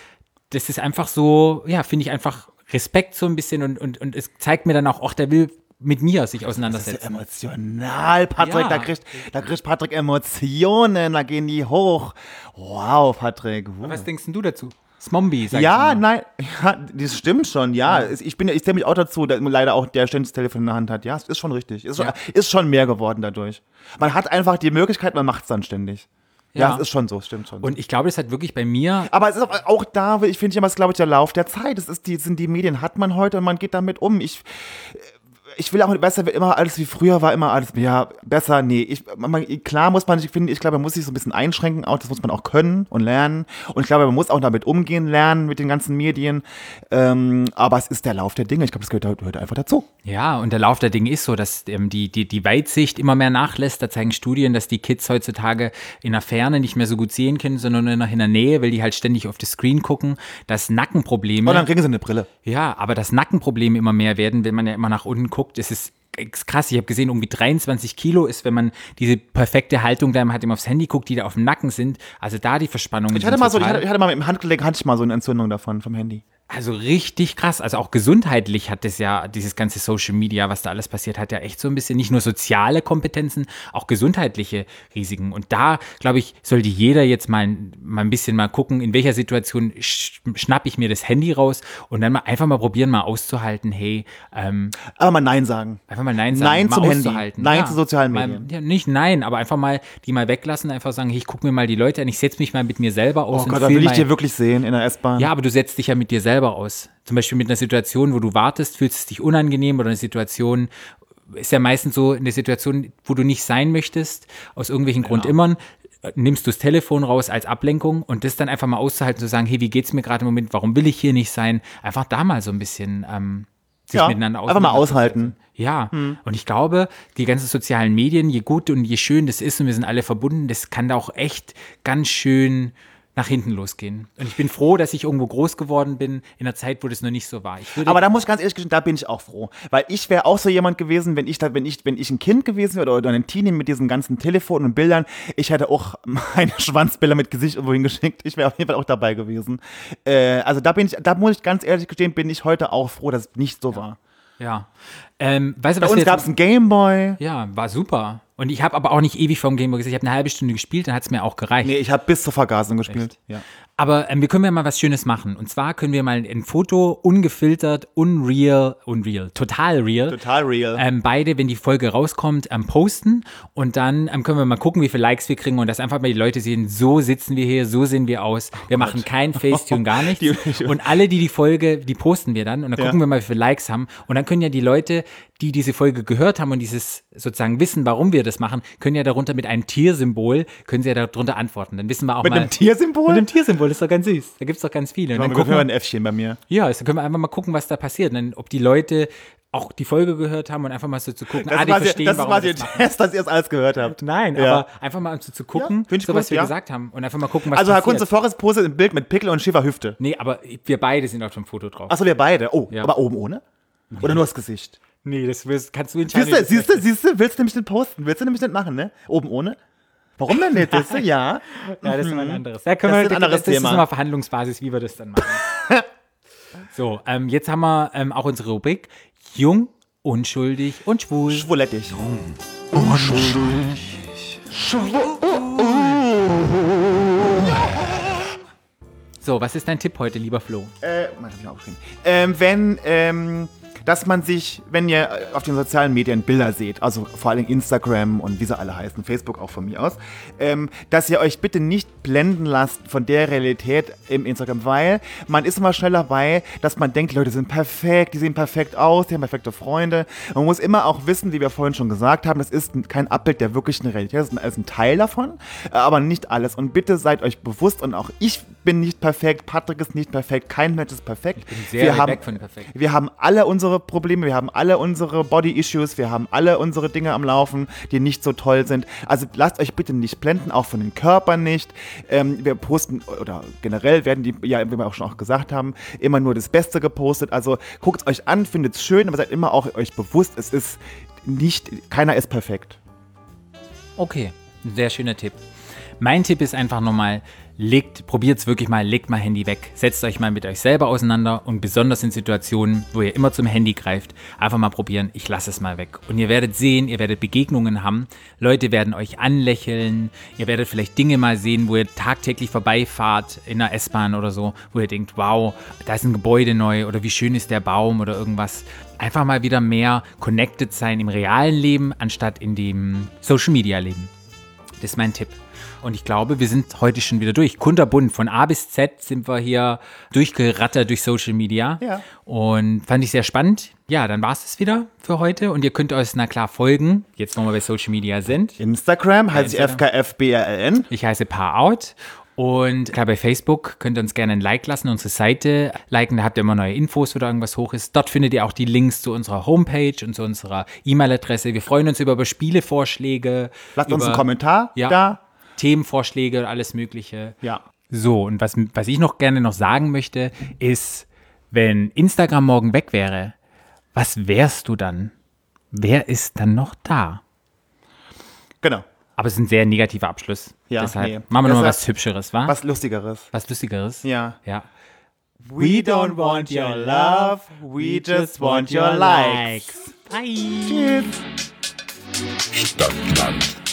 Das ist einfach so, ja, finde ich einfach Respekt so ein bisschen und, und, und es zeigt mir dann auch, ach, der will mit mir sich Das ist auseinandersetzen. emotional, Patrick. Ja. Da, kriegt, da kriegt Patrick Emotionen, da gehen die hoch. Wow, Patrick. Uh. Was denkst du dazu? Smombi, sag Ja, ich nein, ja, das stimmt schon, ja. Es- Ich, bin, ja- ich zähle mich auch dazu, dass man leider auch der ständig das Telefon in der Hand hat. Ja, es ist schon richtig. Ist schon, Ja. ist schon mehr geworden dadurch. Man hat einfach die Möglichkeit, man macht es dann ständig. Ja, Ja. es ist schon so, stimmt schon. Und ich glaube, das hat wirklich bei mir, Aber es ist auch- auch da, ich finde immer, es ist, glaube ich, der Lauf der Zeit. Es ist die, sind die Medien, hat man heute und man geht damit um. Ich, ich will auch besser, immer alles wie früher war, immer alles, ja, besser, nee. Ich, man, klar muss man, ich finde, ich glaube, man muss sich so ein bisschen einschränken, auch das muss man auch können und lernen. Und ich glaube, man muss auch damit umgehen lernen mit den ganzen Medien. Ähm, aber es ist der Lauf der Dinge. Ich glaube, das gehört, gehört einfach dazu. Ja, und der Lauf der Dinge ist so, dass ähm, die, die, die Weitsicht immer mehr nachlässt. Da zeigen Studien, dass die Kids heutzutage in der Ferne nicht mehr so gut sehen können, sondern nur noch in der Nähe, weil die halt ständig auf das Screen gucken. Dass Nackenprobleme. Und dann kriegen sie eine Brille. Ja, aber dass Nackenprobleme immer mehr werden, wenn man ja immer nach unten guckt, ist es krass. Ich habe gesehen, irgendwie 23 Kilo ist, wenn man diese perfekte Haltung da hat, immer aufs Handy guckt, die da auf dem Nacken sind. Also da die Verspannungen. Ich hatte mal so, ich hatte, ich hatte mal im Handgelenk hatte ich mal so eine Entzündung davon vom Handy. Also richtig krass. Also auch gesundheitlich hat das ja, dieses ganze Social Media, was da alles passiert, hat ja echt so ein bisschen nicht nur soziale Kompetenzen, auch gesundheitliche Risiken. Und da, glaube ich, sollte jeder jetzt mal, mal ein bisschen mal gucken, in welcher Situation sch schnapp ich mir das Handy raus und dann mal einfach mal probieren, mal auszuhalten, hey, ähm, Aber mal Nein sagen. einfach mal Nein sagen. Nein mal zum Handy. Nein zu sozialen mal, Medien. Ja, nicht Nein, aber einfach mal die mal weglassen, einfach sagen, hey, ich gucke mir mal die Leute an, ich setze mich mal mit mir selber aus Oh und Gott, da will ich mal- dir wirklich sehen in der S-Bahn. ja, aber du setzt dich ja mit dir selber aus. Zum Beispiel mit einer Situation, wo du wartest, fühlst es dich unangenehm oder eine Situation, ist ja meistens so eine Situation, wo du nicht sein möchtest, aus irgendwelchen Grund immer, nimmst du das Telefon raus als Ablenkung und das dann einfach mal auszuhalten, zu sagen, hey, wie geht's mir gerade im Moment, warum will ich hier nicht sein? Einfach da mal so ein bisschen ähm, sich Ja, miteinander einfach mal aushalten. Ja, und ich glaube, die ganzen sozialen Medien, je gut und je schön das ist und wir sind alle verbunden, das kann da auch echt ganz schön nach hinten losgehen. Und ich bin froh, dass ich irgendwo groß geworden bin in einer Zeit, wo das noch nicht so war. Aber da muss ich ganz ehrlich gestehen, da bin ich auch froh. Weil ich wäre auch so jemand gewesen, wenn ich, da, wenn ich, wenn ich ein Kind gewesen wäre oder, ein Teenie mit diesen ganzen Telefonen und Bildern, ich hätte auch meine Schwanzbilder mit Gesicht irgendwo hingeschickt. Ich wäre auf jeden Fall auch dabei gewesen. Äh, also da bin ich, da muss ich ganz ehrlich gestehen, bin ich heute auch froh, dass es nicht so war. ja. Ähm, weißt du, Bei was uns gab es einen Gameboy. Ja, war super. Und ich habe aber auch nicht ewig vom Gameboy gesessen. Ich habe eine halbe Stunde gespielt, dann hat es mir auch gereicht. Nee, ich habe bis zur Vergasung gespielt. Ja. Aber ähm, wir können ja mal was Schönes machen. Und zwar können wir mal ein Foto ungefiltert, unreal, unreal, total real. Total real. Ähm, beide, wenn die Folge rauskommt, ähm, posten. Und dann ähm, können wir mal gucken, wie viele Likes wir kriegen und dass einfach mal die Leute sehen, so sitzen wir hier, so sehen wir aus. Wir machen kein Facetune, gar nichts. Die- und alle, die die Folge, die posten wir dann. Und dann Ja. gucken wir mal, wie viele Likes haben. Und dann können ja die Leute, die diese Folge gehört haben und dieses sozusagen wissen, warum wir das machen, können ja darunter mit einem Tiersymbol, können sie ja darunter antworten. Dann wissen wir auch Mit mal. einem Tiersymbol? Mit einem Tiersymbol, das ist doch ganz süß. Da gibt es doch ganz viele. Und dann Dann gucken wir wir, ein Äffchen bei mir. ja, also können wir einfach mal gucken, was da passiert. Dann, ob die Leute auch die Folge gehört haben und einfach mal so zu gucken, Das ah, die war, verstehen, das warum war wir der das. Test, dass ihr es alles gehört habt. Nein, Ja. aber einfach mal um zu, zu gucken, Ja, so was gut, wir ja. gesagt haben und einfach mal gucken, was Also Herr. Kunze Forrest postet ein Bild mit Pickel und schiefer Hüfte. nee, aber wir beide sind auf dem Foto drauf. Achso, wir beide. Oh, aber oben ohne? Oder nur das Gesicht? nee, das wirst, kannst du entscheiden. Siehst du, siehst du, siehst du, willst du nämlich nicht posten? Willst du nämlich nicht machen, ne? Oben ohne? Warum denn nicht? Siehst du, ja. Ja, das ist mal ein anderes. Da können Das wir, ist ein anderes das, das Thema. ist immer Verhandlungsbasis, wie wir das dann machen. so, ähm, jetzt haben wir ähm, auch unsere Rubrik Jung, unschuldig und schwul. Schwulettig. So, was ist dein Tipp heute, lieber Flo? Äh, Mann, hab ich aufgeschrieben. Ähm, wenn, ähm, dass man sich, wenn ihr äh, auf den sozialen Medien Bilder seht, also vor allem Instagram und wie sie alle heißen, Facebook auch von mir aus, ähm, dass ihr euch bitte nicht blenden lasst von der Realität im Instagram, weil man ist immer schnell dabei, dass man denkt, die Leute sind perfekt, die sehen perfekt aus, die haben perfekte Freunde. Man muss immer auch wissen, wie wir vorhin schon gesagt haben, das ist kein Abbild der wirklichen Realität, das ist ein, Teil davon, aber nicht alles. Und bitte seid euch bewusst und auch ich bin nicht perfekt, Patrick ist nicht perfekt, kein Mensch ist perfekt. Ich bin sehr wir haben, von perfekt. wir haben alle unsere Probleme, wir haben alle unsere Body-Issues, wir haben alle unsere Dinge am Laufen, die nicht so toll sind. Also lasst euch bitte nicht blenden, auch von den Körpern nicht. Ähm, wir posten, oder generell werden die, ja, wie wir auch schon auch gesagt haben, immer nur das Beste gepostet. Also guckt es euch an, findet es schön, aber seid immer auch euch bewusst, es ist nicht, keiner ist perfekt. Okay, sehr schöner Tipp. Mein Tipp ist einfach nochmal, legt, probiert es wirklich mal, legt mal Handy weg. Setzt euch mal mit euch selber auseinander und besonders in Situationen, wo ihr immer zum Handy greift, einfach mal probieren, ich lasse es mal weg. Und ihr werdet sehen, ihr werdet Begegnungen haben, Leute werden euch anlächeln, ihr werdet vielleicht Dinge mal sehen, wo ihr tagtäglich vorbeifahrt in einer S-Bahn oder so, wo ihr denkt, wow, da ist ein Gebäude neu oder wie schön ist der Baum oder irgendwas. Einfach mal wieder mehr connected sein im realen Leben, anstatt in dem Social-Media-Leben. Das ist mein Tipp. Und ich glaube, wir sind heute schon wieder durch. Kunterbunt, von A bis Z sind wir hier durchgerattert durch Social Media. Ja. Und fand ich sehr spannend. Ja, dann war es das wieder für heute. Und ihr könnt euch, na klar, folgen, jetzt wo wir bei Social Media sind. Instagram heißt ich. FKFBRLN. Ich heiße Paar Out. Und klar, bei Facebook könnt ihr uns gerne ein Like lassen, unsere Seite liken, da habt ihr immer neue Infos, oder irgendwas hoch ist. Dort findet ihr auch die Links zu unserer Homepage und zu unserer E-Mail-Adresse. Wir freuen uns über, über Spielevorschläge. Lasst uns über einen Kommentar Ja. da. Themenvorschläge und alles Mögliche. Ja. So, und was, was ich noch gerne noch sagen möchte, ist, wenn Instagram morgen weg wäre, was wärst du dann? Wer ist dann noch da? Genau. Aber es ist ein sehr negativer Abschluss. Ja, Deshalb nee. machen wir nochmal was Hübscheres, wa? Was Lustigeres. Was Lustigeres? Ja. Ja. We don't want your love, we just want your likes. Bye. Tschüss. Stadtland